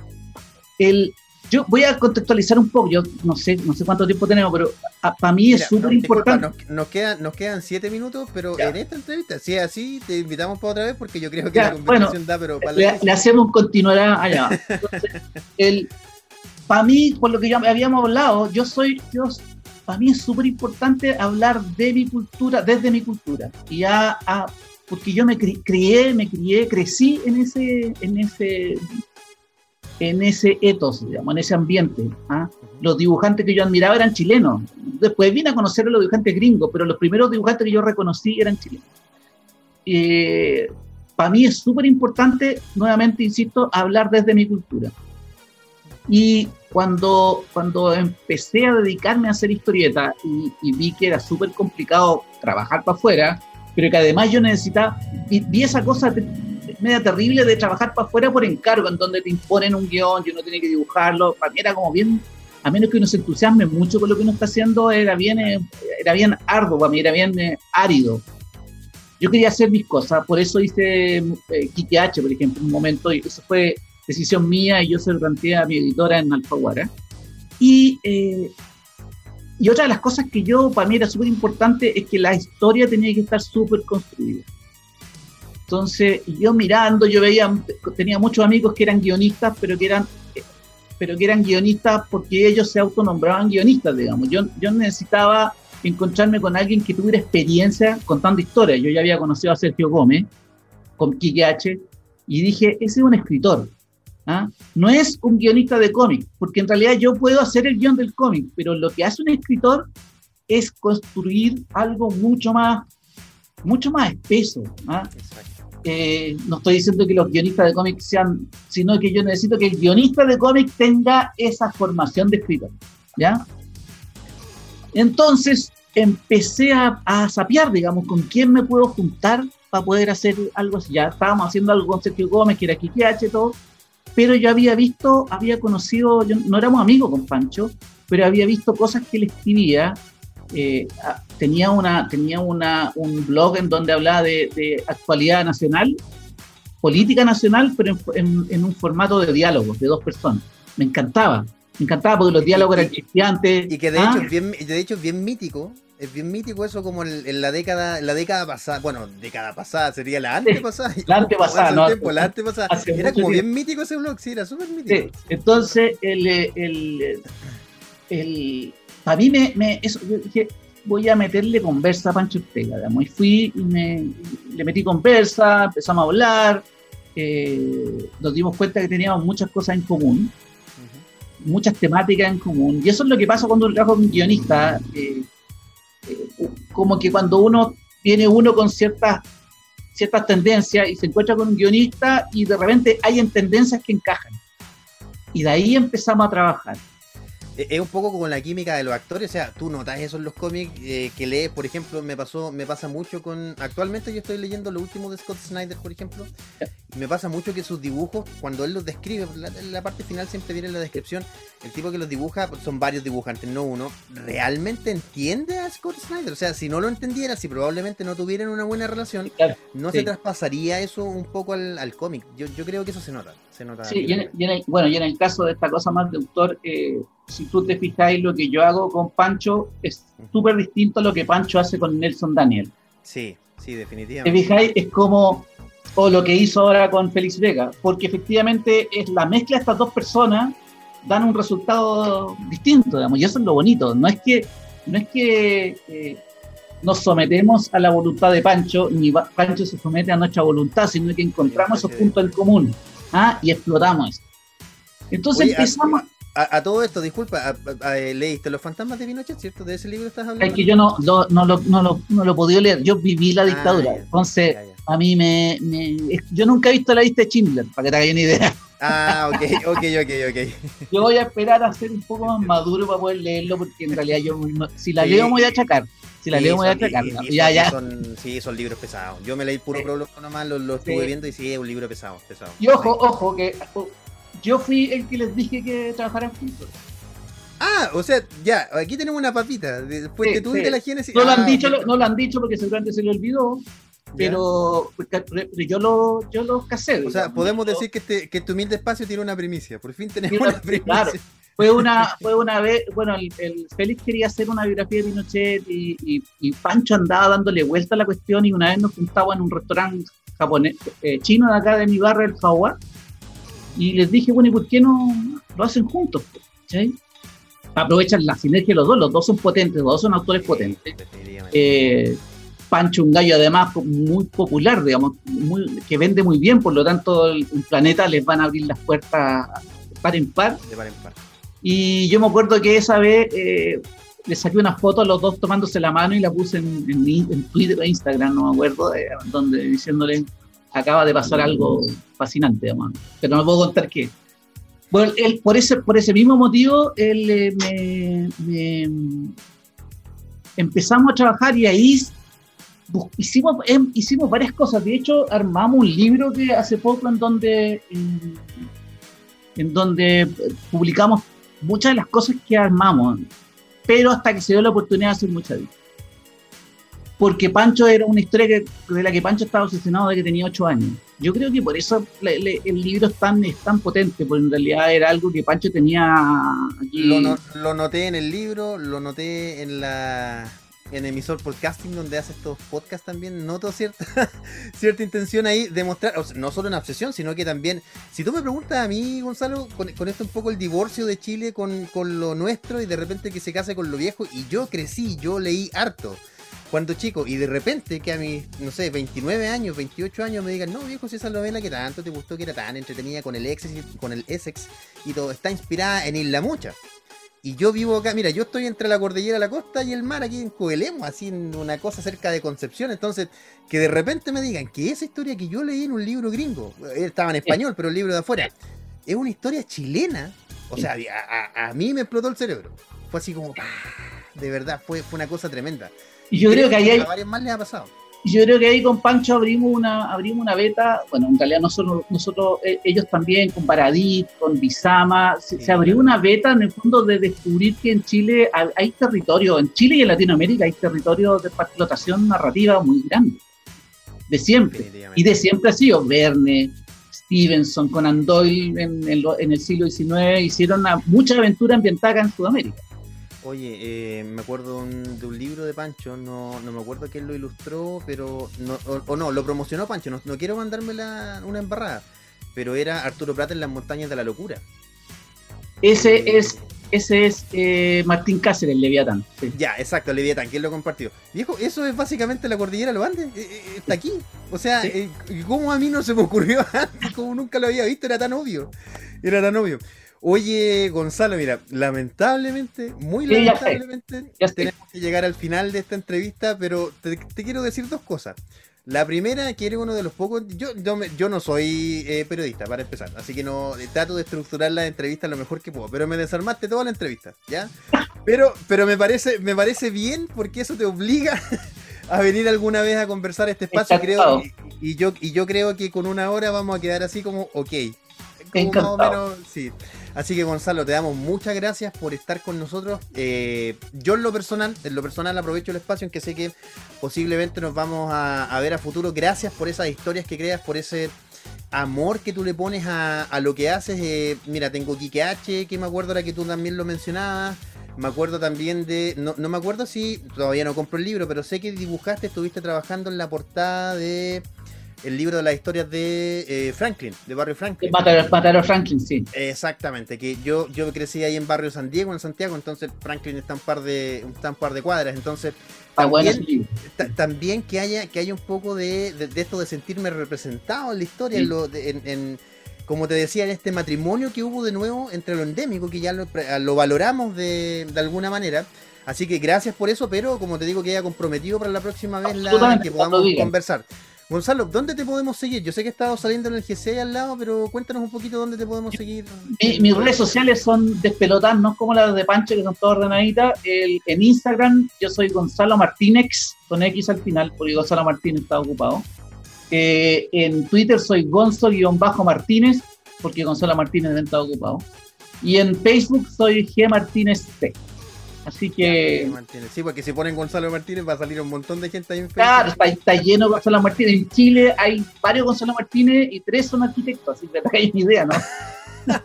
El, yo voy a contextualizar un poco, yo no sé, no sé cuánto tiempo tenemos, pero para mí es súper importante. Nos, quedan, nos quedan siete minutos, pero en esta entrevista, si es así, te invitamos para otra vez porque yo creo que la conversación da, pero para le, le, hacemos continuará allá. Entonces, el, para mí, por lo que ya habíamos hablado, yo soy, yo para mí es súper importante hablar de mi cultura, desde mi cultura. Y a, porque yo me crié, me crié, crecí en ese, en ese, en ese ethos, digamos, en ese ambiente. ¿ah? Los dibujantes que yo admiraba eran chilenos. Después vine a conocer a los dibujantes gringos, pero los primeros dibujantes que yo reconocí eran chilenos. Eh, para mí es súper importante, nuevamente insisto, hablar desde mi cultura. Y cuando, cuando empecé a dedicarme a hacer historieta y, vi que era súper complicado trabajar para afuera, pero que además yo necesitaba, y vi esa cosa media terrible de trabajar para afuera por encargo, en donde te imponen un guion y uno tiene que dibujarlo, para mí era como bien, a menos que uno se entusiasme mucho con lo que uno está haciendo, era bien, eh, era bien arduo para mí, era bien eh, árido. Yo quería hacer mis cosas, por eso hice eh, Kiki H, por ejemplo, un momento, y eso fue decisión mía y yo se lo planteé a mi editora en Alfaguara. Y, eh, y otra de las cosas que yo, para mí era súper importante, es que la historia tenía que estar súper construida. Entonces, yo mirando, yo veía, tenía muchos amigos que eran guionistas, pero que eran, pero que eran guionistas porque ellos se autonombraban guionistas, digamos. Yo, yo necesitaba encontrarme con alguien que tuviera experiencia contando historias. Yo ya había conocido a Sergio Gómez con Quique H y dije, ese es un escritor. ¿Ah? No es un guionista de cómic, porque en realidad yo puedo hacer el guion del cómic, pero lo que hace un escritor es construir algo mucho más, mucho más espeso. ¿ah? Eh, no estoy diciendo que los guionistas de cómic sean, sino que yo necesito que el guionista de cómic tenga esa formación de escritor. ¿ya? Entonces empecé a, a sapear, digamos, con quién me puedo juntar para poder hacer algo así. Ya estábamos haciendo algo con Sergio Gómez, que era Kiki H, todo, pero yo había visto, había conocido, no éramos amigos con Pancho, pero había visto cosas que él escribía. Eh, tenía una, tenía una, un blog en donde hablaba de, actualidad nacional, política nacional, pero en, un formato de diálogos de dos personas. Me encantaba, me encantaba porque los diálogos eran cristiantes. Y que de, hecho, ¿ah? es bien, de hecho es bien mítico Es bien mítico eso como en, la década, la década pasada, bueno, década pasada sería la antepasada. la antepasada, no. Tiempo, la antepasada. Era como bien mítico ese blog, sí, era súper mítico. entonces, el, el, el, para mí me, me eso, yo dije, voy a meterle conversa a Pancho Ortega, digamos, y fui y me, le metí conversa, empezamos a hablar, eh, nos dimos cuenta que teníamos muchas cosas en común, muchas temáticas en común, y eso es lo que pasa cuando trabajo con guionista, eh, eh, como que cuando uno viene uno con ciertas ciertas tendencias y se encuentra con un guionista y de repente hay en tendencias que encajan. Y de ahí empezamos a trabajar. E-, es un poco como la química de los actores, o sea, tú notas eso en los cómics eh, que lees, por ejemplo, me pasó, me pasa mucho con. Actualmente yo estoy leyendo lo último de Scott Snyder, por ejemplo, y me pasa mucho que sus dibujos, cuando él los describe, la, la parte final siempre viene en la descripción, el tipo que los dibuja, pues, son varios dibujantes, no uno, realmente entiende a Scott Snyder. O sea, si no lo entendiera, si probablemente no tuvieran una buena relación, no se traspasaría eso un poco al, cómic. Yo, yo creo que eso se nota. Se nota sí, bueno, y en el caso de esta cosa más de autor, eh, si tú te fijáis, lo que yo hago con Pancho es súper distinto a lo que Pancho hace con Nelson Daniel. Sí, sí, definitivamente. Te fijáis, es como, o lo que hizo ahora con Félix Vega, porque efectivamente es la mezcla de estas dos personas dan un resultado distinto, digamos, y eso es lo bonito. No es que, no es que eh, nos sometemos a la voluntad de Pancho, ni Pancho se somete a nuestra voluntad, sino que encontramos esos puntos en común ¿ah? y explotamos eso. Entonces empezamos. A, todo esto, disculpa, leíste Los fantasmas de Pinochet, ¿cierto? ¿De ese libro estás hablando? Es que yo no, no, no, lo, no, lo, no lo he podido leer, yo viví la ah, dictadura, entonces a mí me, me, Yo nunca he visto la lista de Schindler, para que te hagas una idea. Ah, ok, ok, ok, ok. Yo voy a esperar a ser un poco más maduro para poder leerlo, porque en realidad yo, si la leo me voy a achacar. Si la leo me voy a achacar. ya, ya. Son, sí, son libros pesados. Yo me leí puro prólogo nomás, lo, estuve viendo y sí, es un libro pesado, pesado. Y ojo, ojo, que yo fui el que les dije que trabajaran juntos. Ah, o sea, ya, aquí tenemos una papita. Después que tú sí. la Génesis. No, lo han ah, dicho, no lo han dicho porque seguramente se le olvidó pero, yo lo yo lo casé. O sea, podemos decir que este, que tu humilde espacio tiene una primicia. Por fin tenemos una primicia. Claro. Fue una, fue una vez, bueno, el, Félix quería hacer una biografía de Pinochet y, y, Pancho andaba dándole vuelta a la cuestión y una vez nos juntamos en un restaurante japonés, eh, chino de acá de mi barrio, el Jaguar, y les dije, bueno, ¿y por qué no lo hacen juntos? ¿sí? Aprovechan la sinergia de los dos, los dos son potentes, los dos son autores potentes. Eh, Pancho, un gallo además muy popular, digamos, muy, que vende muy bien, por lo tanto el, planeta les van a abrir las puertas par en par. De par en par. Y yo me acuerdo que esa vez eh, le saqué una foto a los dos tomándose la mano y la puse en, en, Twitter o Instagram, no me acuerdo, donde diciéndole acaba de pasar algo fascinante, digamos, pero no puedo contar qué. Bueno, él, por, ese, por ese mismo motivo, él eh, me, empezamos a trabajar y ahí hicimos, em, hicimos varias cosas. De hecho, armamos un libro que hace poco en donde, en, donde publicamos muchas de las cosas que armamos, pero hasta que se dio la oportunidad de hacer muchas Porque Pancho era una historia de la que Pancho estaba obsesionado de que tenía ocho años. Yo creo que por eso el libro es tan, es tan potente, porque en realidad era algo que Pancho tenía Lo, lo noté en el libro, lo noté en la en emisor podcasting donde hace estos podcasts también noto cierta, cierta intención ahí de mostrar, no solo una obsesión, sino que también, si tú me preguntas a mí, Gonzalo, con, esto un poco el divorcio de Chile con, con, lo nuestro y de repente que se case con lo viejo, y yo crecí, yo leí harto cuando chico, y de repente que a mis, no sé, 29 años, 28 años me digan, no viejo, si esa novela que tanto te gustó, que era tan entretenida con el Essex, con el Essex y todo, está inspirada en Isla Mucha. Y yo vivo acá, mira, yo estoy entre la cordillera, la costa y el mar, aquí en Coelemo, así en una cosa cerca de Concepción. Entonces, que de repente me digan que esa historia que yo leí en un libro gringo, eh, estaba en español, pero el libro de afuera, es una historia chilena. O sea, a, mí me explotó el cerebro. Fue así como, de verdad, fue, fue una cosa tremenda. Y yo creo, que ahí hay... A varios más les ha pasado yo creo que ahí con Pancho abrimos una, abrimos una beta, bueno, en realidad nosotros, nosotros eh, ellos también, con Paradis, con Bizama, se, abrió una beta en el fondo de descubrir que en Chile hay, territorio, en Chile y en Latinoamérica hay territorio de explotación narrativa muy grande, de siempre. Y de siempre ha sido. Verne, Stevenson, Conan Doyle en, en, el siglo XIX hicieron una, mucha aventura ambientada en Sudamérica. Oye, eh, me acuerdo un- de un libro de Pancho, no, no me acuerdo quién lo ilustró, pero. No, o, o no, lo promocionó Pancho, no, no quiero mandarme la- una embarrada, pero era Arturo Prat en las montañas de la locura. Ese es, ese es eh, Martín Cáceres, Leviatán. sí. Ya, exacto, Leviatán, ¿quién lo compartió? Viejo, eso es básicamente la cordillera de los Andes, eh, eh, está aquí. O sea, Sí. eh, ¿cómo a mí no se me ocurrió antes? Como nunca lo había visto, era tan obvio. Era tan obvio. Oye, Gonzalo, mira, lamentablemente, muy Sí, lamentablemente, Ya tenemos que llegar al final de esta entrevista, pero te, te quiero decir dos cosas. La primera, que eres uno de los pocos. Yo, yo, me- yo no soy eh, periodista, para empezar. Así que no eh, trato de estructurar la entrevista lo mejor que puedo. Pero me desarmaste toda la entrevista, ¿ya? Pero, pero me parece, me parece bien porque eso te obliga a venir alguna vez a conversar este espacio. Creo, y, y yo, y yo creo que con una hora vamos a quedar así como, ok. Como más o menos, sí. Así que Gonzalo, te damos muchas gracias por estar con nosotros. Eh, yo en lo personal, en lo personal aprovecho el espacio en que sé que posiblemente nos vamos a, ver a futuro. Gracias por esas historias que creas, por ese amor que tú le pones a, a lo que haces. Eh, mira, tengo Kike H, que me acuerdo ahora que tú también lo mencionabas. Me acuerdo también de. No, no me acuerdo si. Todavía no compro el libro, pero sé que dibujaste, estuviste trabajando en la portada de. El libro de las historias de eh, Franklin, de Barrio Franklin. A Franklin, sí. Exactamente, que yo, yo crecí ahí en barrio San Diego, en Santiago, entonces Franklin está un par de, está un par de cuadras, entonces también, también que haya, que haya un poco de, de- de esto de sentirme representado en la historia, Sí. en lo- de- en- en- como te decía, en este matrimonio que hubo de nuevo entre lo endémico, que ya lo, valoramos de, de alguna manera. Así que gracias por eso, pero como te digo, que haya comprometido para la próxima vez la, que podamos conversar. Gonzalo, ¿dónde te podemos seguir? Yo sé que he estado saliendo en el GC al lado, pero cuéntanos un poquito dónde te podemos seguir. Mi- mis redes sociales son despelotadas, no como las de Pancho, que son todas ordenaditas. El- en Instagram yo soy Gonzalo Martínez, con X al final, porque Gonzalo Martínez está ocupado. Eh, en Twitter soy Gonzo-Martínez, porque Gonzalo Martínez estar ocupado. Y en Facebook soy G Martínez T. Así que, Martínez. Sí, porque si ponen Gonzalo Martínez va a salir un montón de gente ahí en claro, está, está lleno de Gonzalo Martínez. En Chile hay varios Gonzalo Martínez y tres son arquitectos, así que te hagáis una idea, ¿no?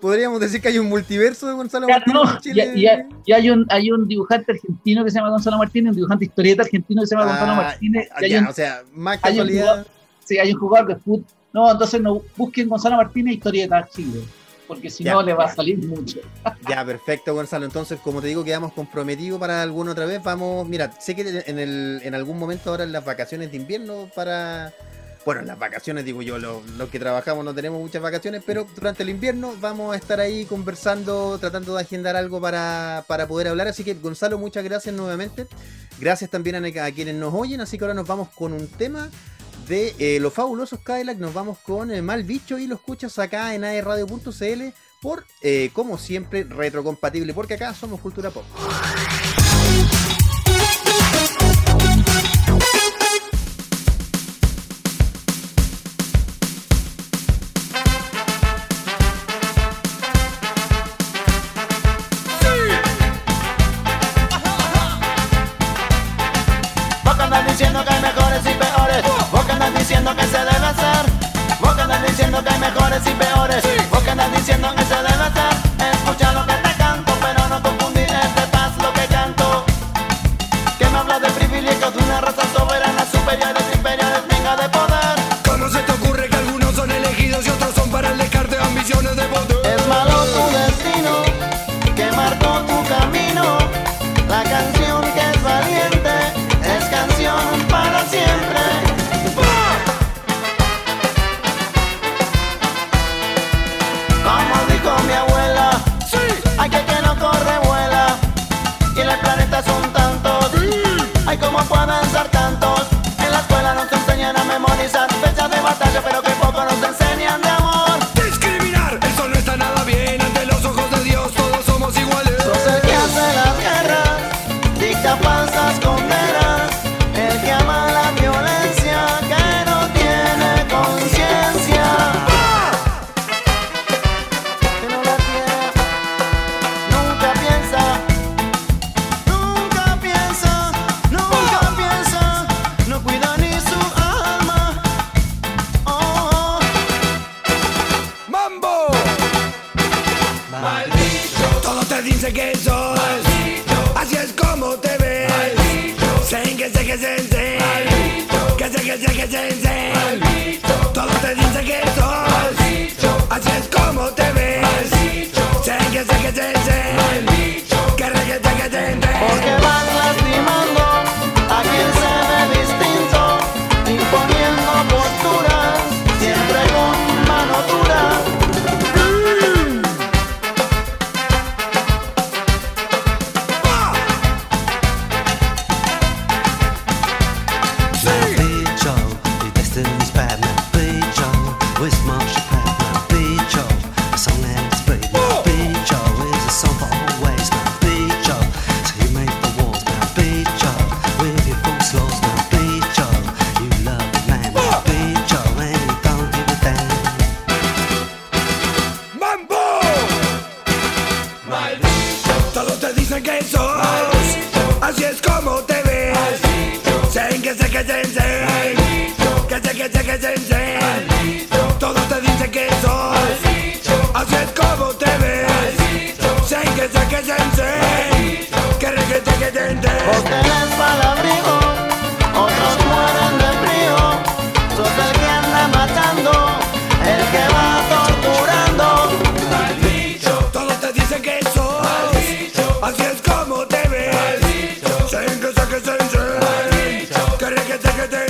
Podríamos decir que hay un multiverso de Gonzalo Claro, Martínez no, en Chile. y, hay- y hay, un, hay un dibujante argentino que se llama Gonzalo Martínez, un dibujante historieta argentino que se llama Gonzalo Ah, Martínez, ah, hay ya, un, o sea, más hay un casualidad. jugador- sí, hay un jugador de fútbol. No, entonces no busquen Gonzalo Martínez historieta Chile, porque si Ya, no le va ya. a salir mucho. Ya, perfecto, Gonzalo. Entonces, como te digo, quedamos comprometidos para alguna otra vez. Vamos, mira, sé que en, el, en algún momento ahora en las vacaciones de invierno para... Bueno, en las vacaciones, digo yo, los, los que trabajamos no tenemos muchas vacaciones, pero durante el invierno vamos a estar ahí conversando, tratando de agendar algo para, para poder hablar. Así que, Gonzalo, muchas gracias nuevamente. Gracias también a, a quienes nos oyen. Así que ahora nos vamos con un tema de eh, los fabulosos Cadillac. Nos vamos con eh, Mal Bicho y lo escuchas acá en aerradio.cl por, eh, como siempre, retrocompatible, porque acá somos Cultura Pop. Digga, get, digga.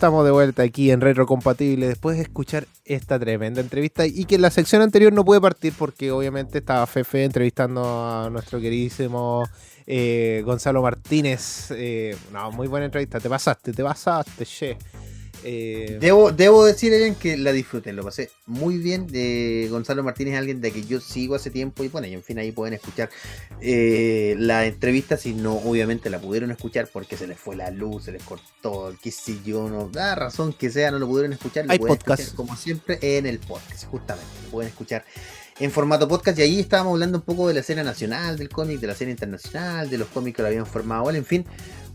Estamos de vuelta aquí en Retro Compatible después de escuchar esta tremenda entrevista y que en la sección anterior no pude partir porque obviamente estaba Fefe entrevistando a nuestro queridísimo eh, Gonzalo Martínez. Eh, no, muy buena entrevista, te pasaste, te pasaste, che. Eh, Debo, debo decir, Elian, que la disfruté, lo pasé muy bien. Eh, Gonzalo Martínez alguien de que yo sigo hace tiempo y bueno, y en fin, ahí pueden escuchar eh, la entrevista si no, obviamente la pudieron escuchar porque se les fue la luz, se les cortó, qué sé yo, no da razón que sea, no lo pudieron escuchar. Lo Hay pueden podcast. escuchar, como siempre en el podcast, justamente, lo pueden escuchar en formato podcast y ahí estábamos hablando un poco de la escena nacional del cómic, de la escena internacional, de los cómics que lo habían formado, en fin,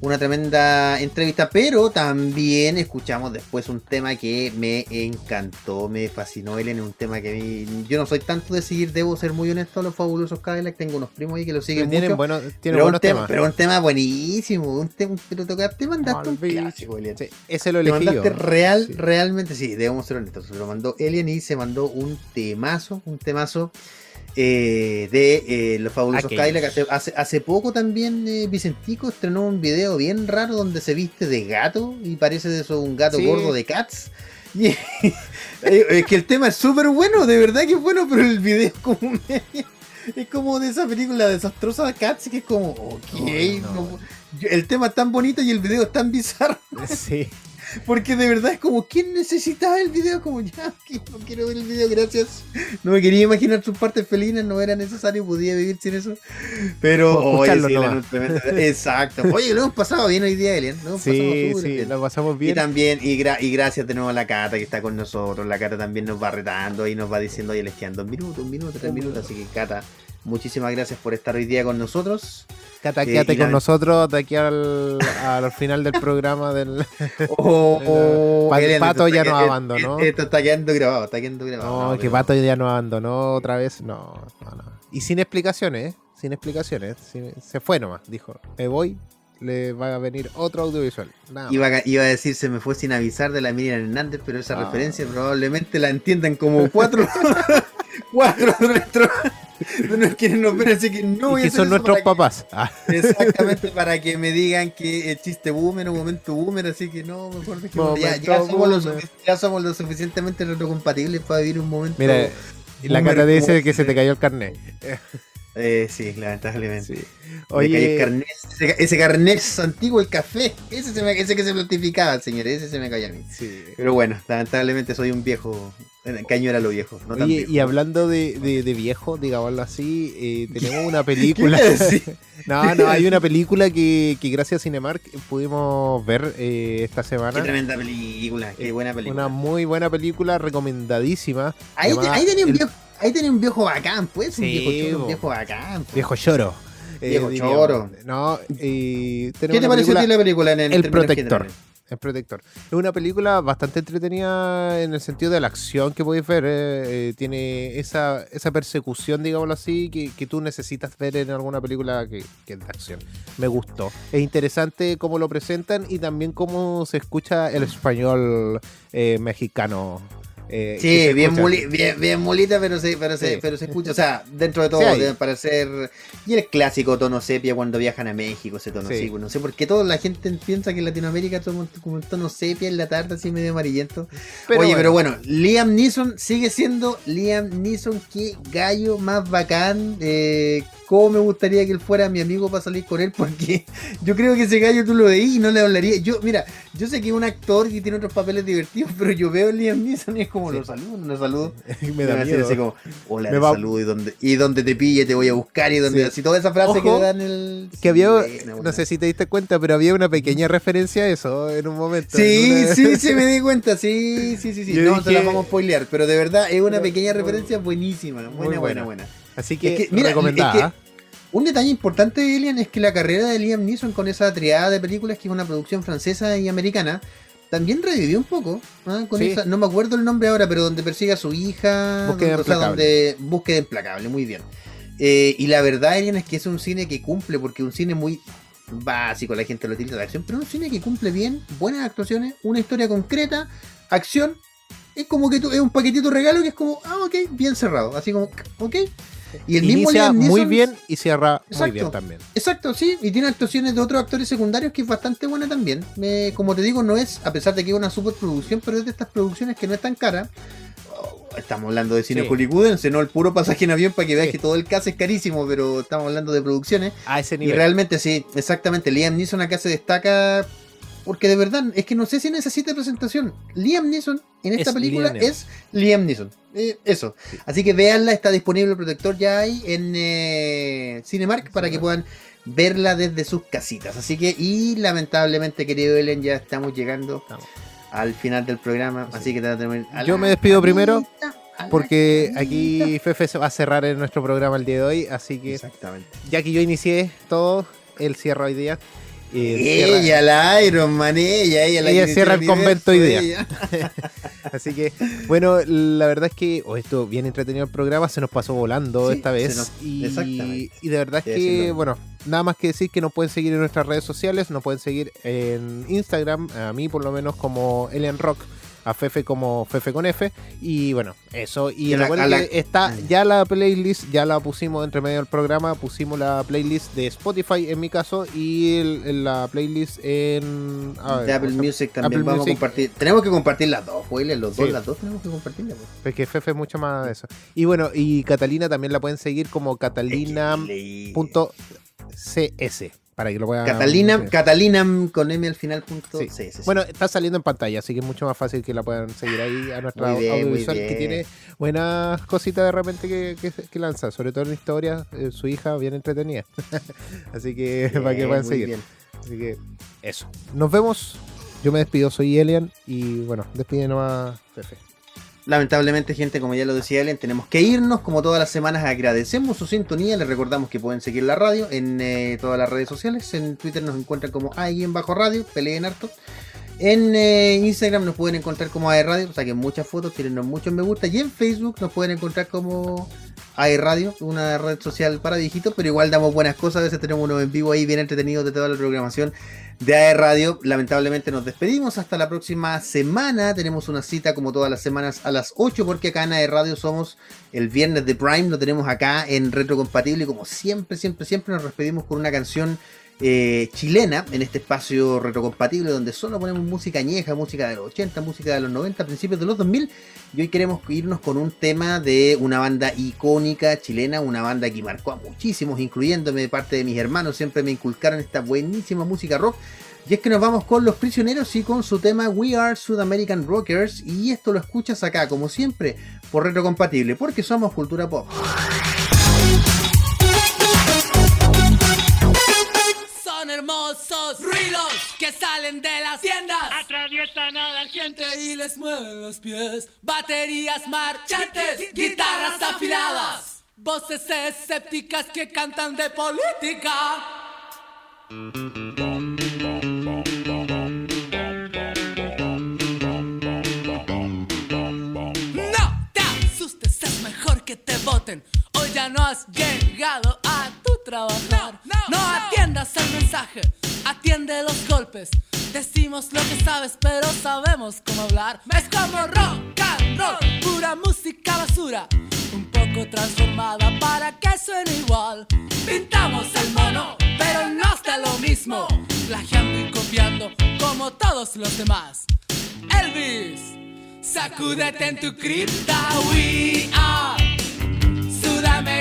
una tremenda entrevista, pero también escuchamos después un tema que me encantó, me fascinó, Ellen, un tema que a yo no soy tanto de seguir, debo ser muy honesto, los fabulosos Cadillac, tengo unos primos ahí que lo siguen tienen mucho, pero, un buenos tema, temas. pero un tema buenísimo, un tema, pero toca- te mandaste un clásico, Elian. Sí, ese lo Te elegí yo. mandaste real, Sí. realmente, sí, debemos ser honestos. Se lo mandó Elian y se mandó un temazo, un temazo eh, de eh, los fabulosos Aquellos. Cadillac. Hace, hace, hace poco también eh, Vicentico estrenó un video bien raro donde se viste de gato y parece de eso un gato Sí. gordo de Cats. Y, es que el tema es súper bueno, de verdad que es bueno, pero el video es como es como de esa película desastrosa de Cats que es como, ok, no. el tema es tan bonito y el video es tan bizarro. Sí. Porque de verdad es como, ¿quién necesitaba el video? Como, ya, no quiero ver el video, gracias. No me quería imaginar sus partes felinas, no era necesario, podía vivir sin eso. Pero, oye, sí, tremendo- Exacto. Oye, lo hemos pasado bien hoy día, Elian. Lo hemos pasado Sí, súper sí, bien. lo pasamos Y bien. también, y, gra- y gracias de nuevo a la Cata que está con nosotros. La Cata también nos va retando y nos va diciendo, oye, les quedan dos minutos, un minuto, tres minutos. Así que, Cata, muchísimas gracias por estar hoy día con nosotros. Cata, quédate con la- nosotros de aquí al, al final del programa del... Oh, Pa- Elian, Pato esto ya nos abandonó. Esto está quedando grabado, está quedando grabado. No, No, que Pato ya nos abandonó otra vez. No, no, no. Y sin explicaciones, ¿eh? Sin explicaciones. sin- se fue nomás. Dijo, me voy, le va a venir otro audiovisual. Nada Iba a, iba a decir se me fue sin avisar de la Miriam Hernández, pero esa Ah. referencia probablemente la entiendan como cuatro, cuatro nuestros no nos quieren ver, así que no voy y a que hacer son nuestros que- papás. Ah, Exactamente, para que me digan que es chiste boomer o momento boomer, así que no, mejor dejémoslo. ya, ya, somos ya somos lo suficientemente retrocompatibles para vivir un momento. Mira, y la cara dice que se te cayó el carnet. Eh, sí, lamentablemente. Sí. Me cayó el Oye, carnet, ese, ese carnet antiguo, el café, ese, se me- ese que se plastificaba, señores, ese se me cayó a mí. sí. Pero bueno, lamentablemente soy un viejo, eh, caño era lo viejo, no tan Oye, viejo. y hablando de, de, de viejo, digámoslo así, eh, tenemos una ¿Qué película. no, no, hay una película que, que gracias a Cinemark pudimos ver eh, esta Qué semana. tremenda película, qué buena película. Una muy buena película, recomendadísima. Ahí, ahí tenía un El viejo, ahí tenía un viejo bacán, pues, un Sí, viejo choro, un viejo bacán. pues. Viejo Lloro. eh, Viejo choro. No, y ¿Qué te pareció a ti la película en, El términos Protector. El Protector. Es una película bastante entretenida en el sentido de la acción que podéis ver. eh, eh, tiene esa, esa persecución, digámoslo así, que, que tú necesitas ver en alguna película que, que es de acción. Me gustó. Es interesante cómo lo presentan y también cómo se escucha el español eh, mexicano. Eh, Sí, bien, moli- bien, bien molita, pero se, pero, se, Sí. pero se escucha. O sea, dentro de todo, Sí, debe parecer. Y el clásico tono sepia cuando viajan a México, ese tono Sí. No sé por qué toda la gente piensa que en Latinoamérica somos como un tono sepia en la tarde, así medio amarillento. Pero Oye, bueno. pero bueno, Liam Neeson sigue siendo Liam Neeson, qué gallo más bacán. Eh, cómo me gustaría que él fuera mi amigo para salir con él, porque yo creo que ese gallo tú lo veí y no le hablaría. Yo, mira, yo sé que es un actor y tiene otros papeles divertidos, pero yo veo a Liam Neeson y es como Sí. lo saludo, no lo saludo. me da miedo. así como, hola, Me va- saludo y donde, y donde te pille te voy a buscar y donde Sí. así toda esa frase Ojo, que dan el. Que había, buena, no sé si te diste cuenta, pero había una pequeña referencia a eso en un momento. Sí, una- sí, sí, me di cuenta, sí, sí, sí, sí. Yo no, te la dije- vamos a spoilear, pero de verdad es una pequeña referencia buenísima, buena, buena, buena. buena. Así que, Es que, mira, recomendada. es que- Un detalle importante de Alien es que la carrera de Liam Neeson con esa triada de películas, que es una producción francesa y americana, también revivió un poco. ¿ah? Con Sí. esa- no me acuerdo el nombre ahora, pero donde persigue a su hija. Búsqueda donde, o sea, implacable. donde búsqueda implacable, muy bien. Eh, y la verdad, Alien, es que es un cine que cumple, porque es un cine muy básico, la gente lo tilda de acción, pero es un cine que cumple bien, buenas actuaciones, una historia concreta, acción. Es como que tú, es un paquetito regalo que es como, ah, ok, bien cerrado. Así como, ok. Y el mismo Inicia Liam muy Neeson- bien y cierra muy Exacto. bien también. Exacto, sí, y tiene actuaciones de otros actores secundarios que es bastante buena también. Me- como te digo, no es, a pesar de que es una superproducción, pero es de estas producciones que no es tan cara. Oh, estamos hablando de cine Sí. hollywoodense, no el puro pasaje en avión para que veas Sí. que todo el caso es carísimo, pero estamos hablando de producciones. A ese Y nivel. realmente sí, exactamente, Liam Neeson acá se destaca porque de verdad es que no sé si necesita presentación. Liam Neeson en esta Es película Liam es Liam Neeson. Eh, eso. Así que véanla, está disponible el protector ya hay en eh, Cinemark para que puedan verla desde sus casitas. Así que, y lamentablemente, querido Ellen, ya estamos llegando Estamos. al final del programa. Así que te va a a Yo me despido primero, Porque aquí Fefe se va a cerrar en nuestro programa el día de hoy. Así que Exactamente. ya que yo inicié todo, él cierra hoy día. Cierra- Ella, la Iron Man, ella, ella, la Ella cierra el convento hoy día. Así que, bueno, la verdad es que oh, esto bien entretenido el programa, se nos pasó volando Sí, esta vez. nos- y, exactamente. y de verdad es que, bueno, nada más que decir que nos pueden seguir en nuestras redes sociales, nos pueden seguir en Instagram, a mí por lo menos como Elian Rock, a Fefe como Fefe con F. Y bueno, eso. Y la- la- que está Mm. ya la playlist, ya la pusimos entre medio del programa, pusimos la playlist de Spotify en mi caso y el- la playlist en a ver, de Apple Music también Apple vamos Music. a compartir. Tenemos que compartir las dos, Willy, los dos, Sí. las dos tenemos que compartirlas. pues. Porque Fefe es mucho más de eso. Y bueno, y Catalina también la pueden seguir como catalina.cs para que lo puedan Catalina, ver. Catalina con M al final punto Sí. Sí, sí. Bueno, está saliendo en pantalla, así que es mucho más fácil que la puedan seguir ahí a nuestra bien, audiovisual que tiene buenas cositas de repente que, que, que lanza, sobre todo en historia, eh, su hija bien entretenida. así que Bien, para que puedan seguir. bien. Así que eso. Nos vemos. Yo me despido, soy Elian y bueno, despide nomás Fefe. Lamentablemente, gente, como ya lo decía Ellen, tenemos que irnos. Como todas las semanas, agradecemos su sintonía. Les recordamos que pueden seguir la radio en eh, todas las redes sociales. En Twitter nos encuentran como en bajo radio, peleen harto. En eh, Instagram nos pueden encontrar como AE Radio, saquen muchas fotos, tienen muchos me gusta. Y en Facebook nos pueden encontrar como AE Radio, una red social para viejitos, pero igual damos buenas cosas. A veces tenemos unos en vivo ahí bien entretenidos de toda la programación de AE Radio. Lamentablemente nos despedimos hasta la próxima semana. Tenemos una cita como todas las semanas a las 8 porque acá en AE Radio somos el viernes de Prime. Lo tenemos acá en Retrocompatible y como siempre, siempre, siempre nos despedimos con una canción eh, chilena en este espacio retrocompatible donde solo ponemos música añeja, música de los 80, música de los 90, principios de los 2000 y hoy queremos irnos con un tema de una banda icónica chilena, una banda que marcó a muchísimos, incluyéndome de parte de mis hermanos, siempre me inculcaron esta buenísima música rock. Y es que nos vamos con Los Prisioneros y con su tema We Are South American Rockers. Y esto lo escuchas acá, como siempre, por Retrocompatible, porque somos cultura pop. Ruidos que salen de las tiendas. Atraviesan a la gente y les mueven los pies. Baterías marchantes, guitarras afiladas. Voces escépticas que cantan de política. No te asustes, es mejor que te voten. Hoy ya no has llegado a tu trabajar. No, atiendas el mensaje, atiende los golpes. Decimos lo que sabes, pero sabemos cómo hablar. Es como rock and roll, pura música basura. Un poco transformada para que suene igual. Pintamos el mono, pero no está lo mismo. Plagiando y copiando como todos los demás. Elvis, sacúdete en tu cripta. We are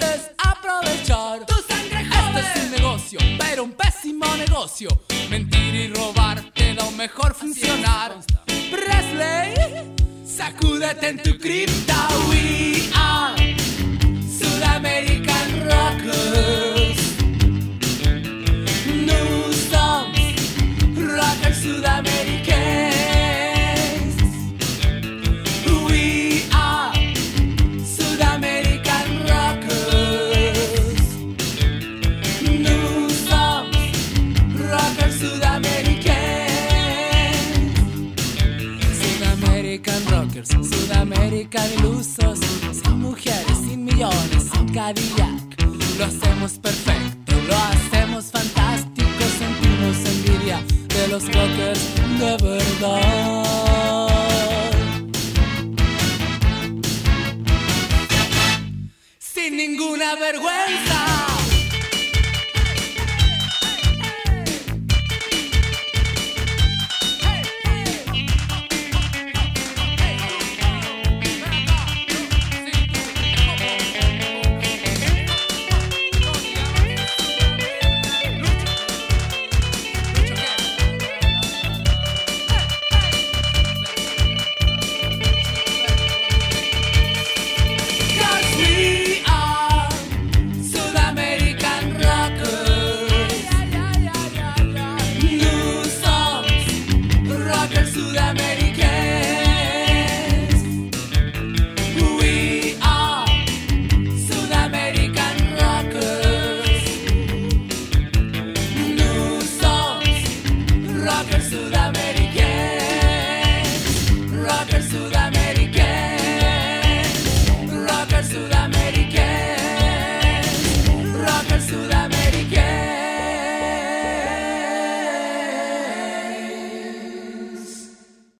es aprovechar. Tu sangre Esto es un negocio, pero un pésimo negocio. Mentir y robar te da un mejor funcionar. Presley, sacúdete en tu cripta. We are Sudamerican Rockers. ilusos, sin mujeres, sin millones, sin Cadillac. Lo hacemos perfecto, lo hacemos fantástico, sentimos envidia de los rockers de verdad. Sin ninguna vergüenza.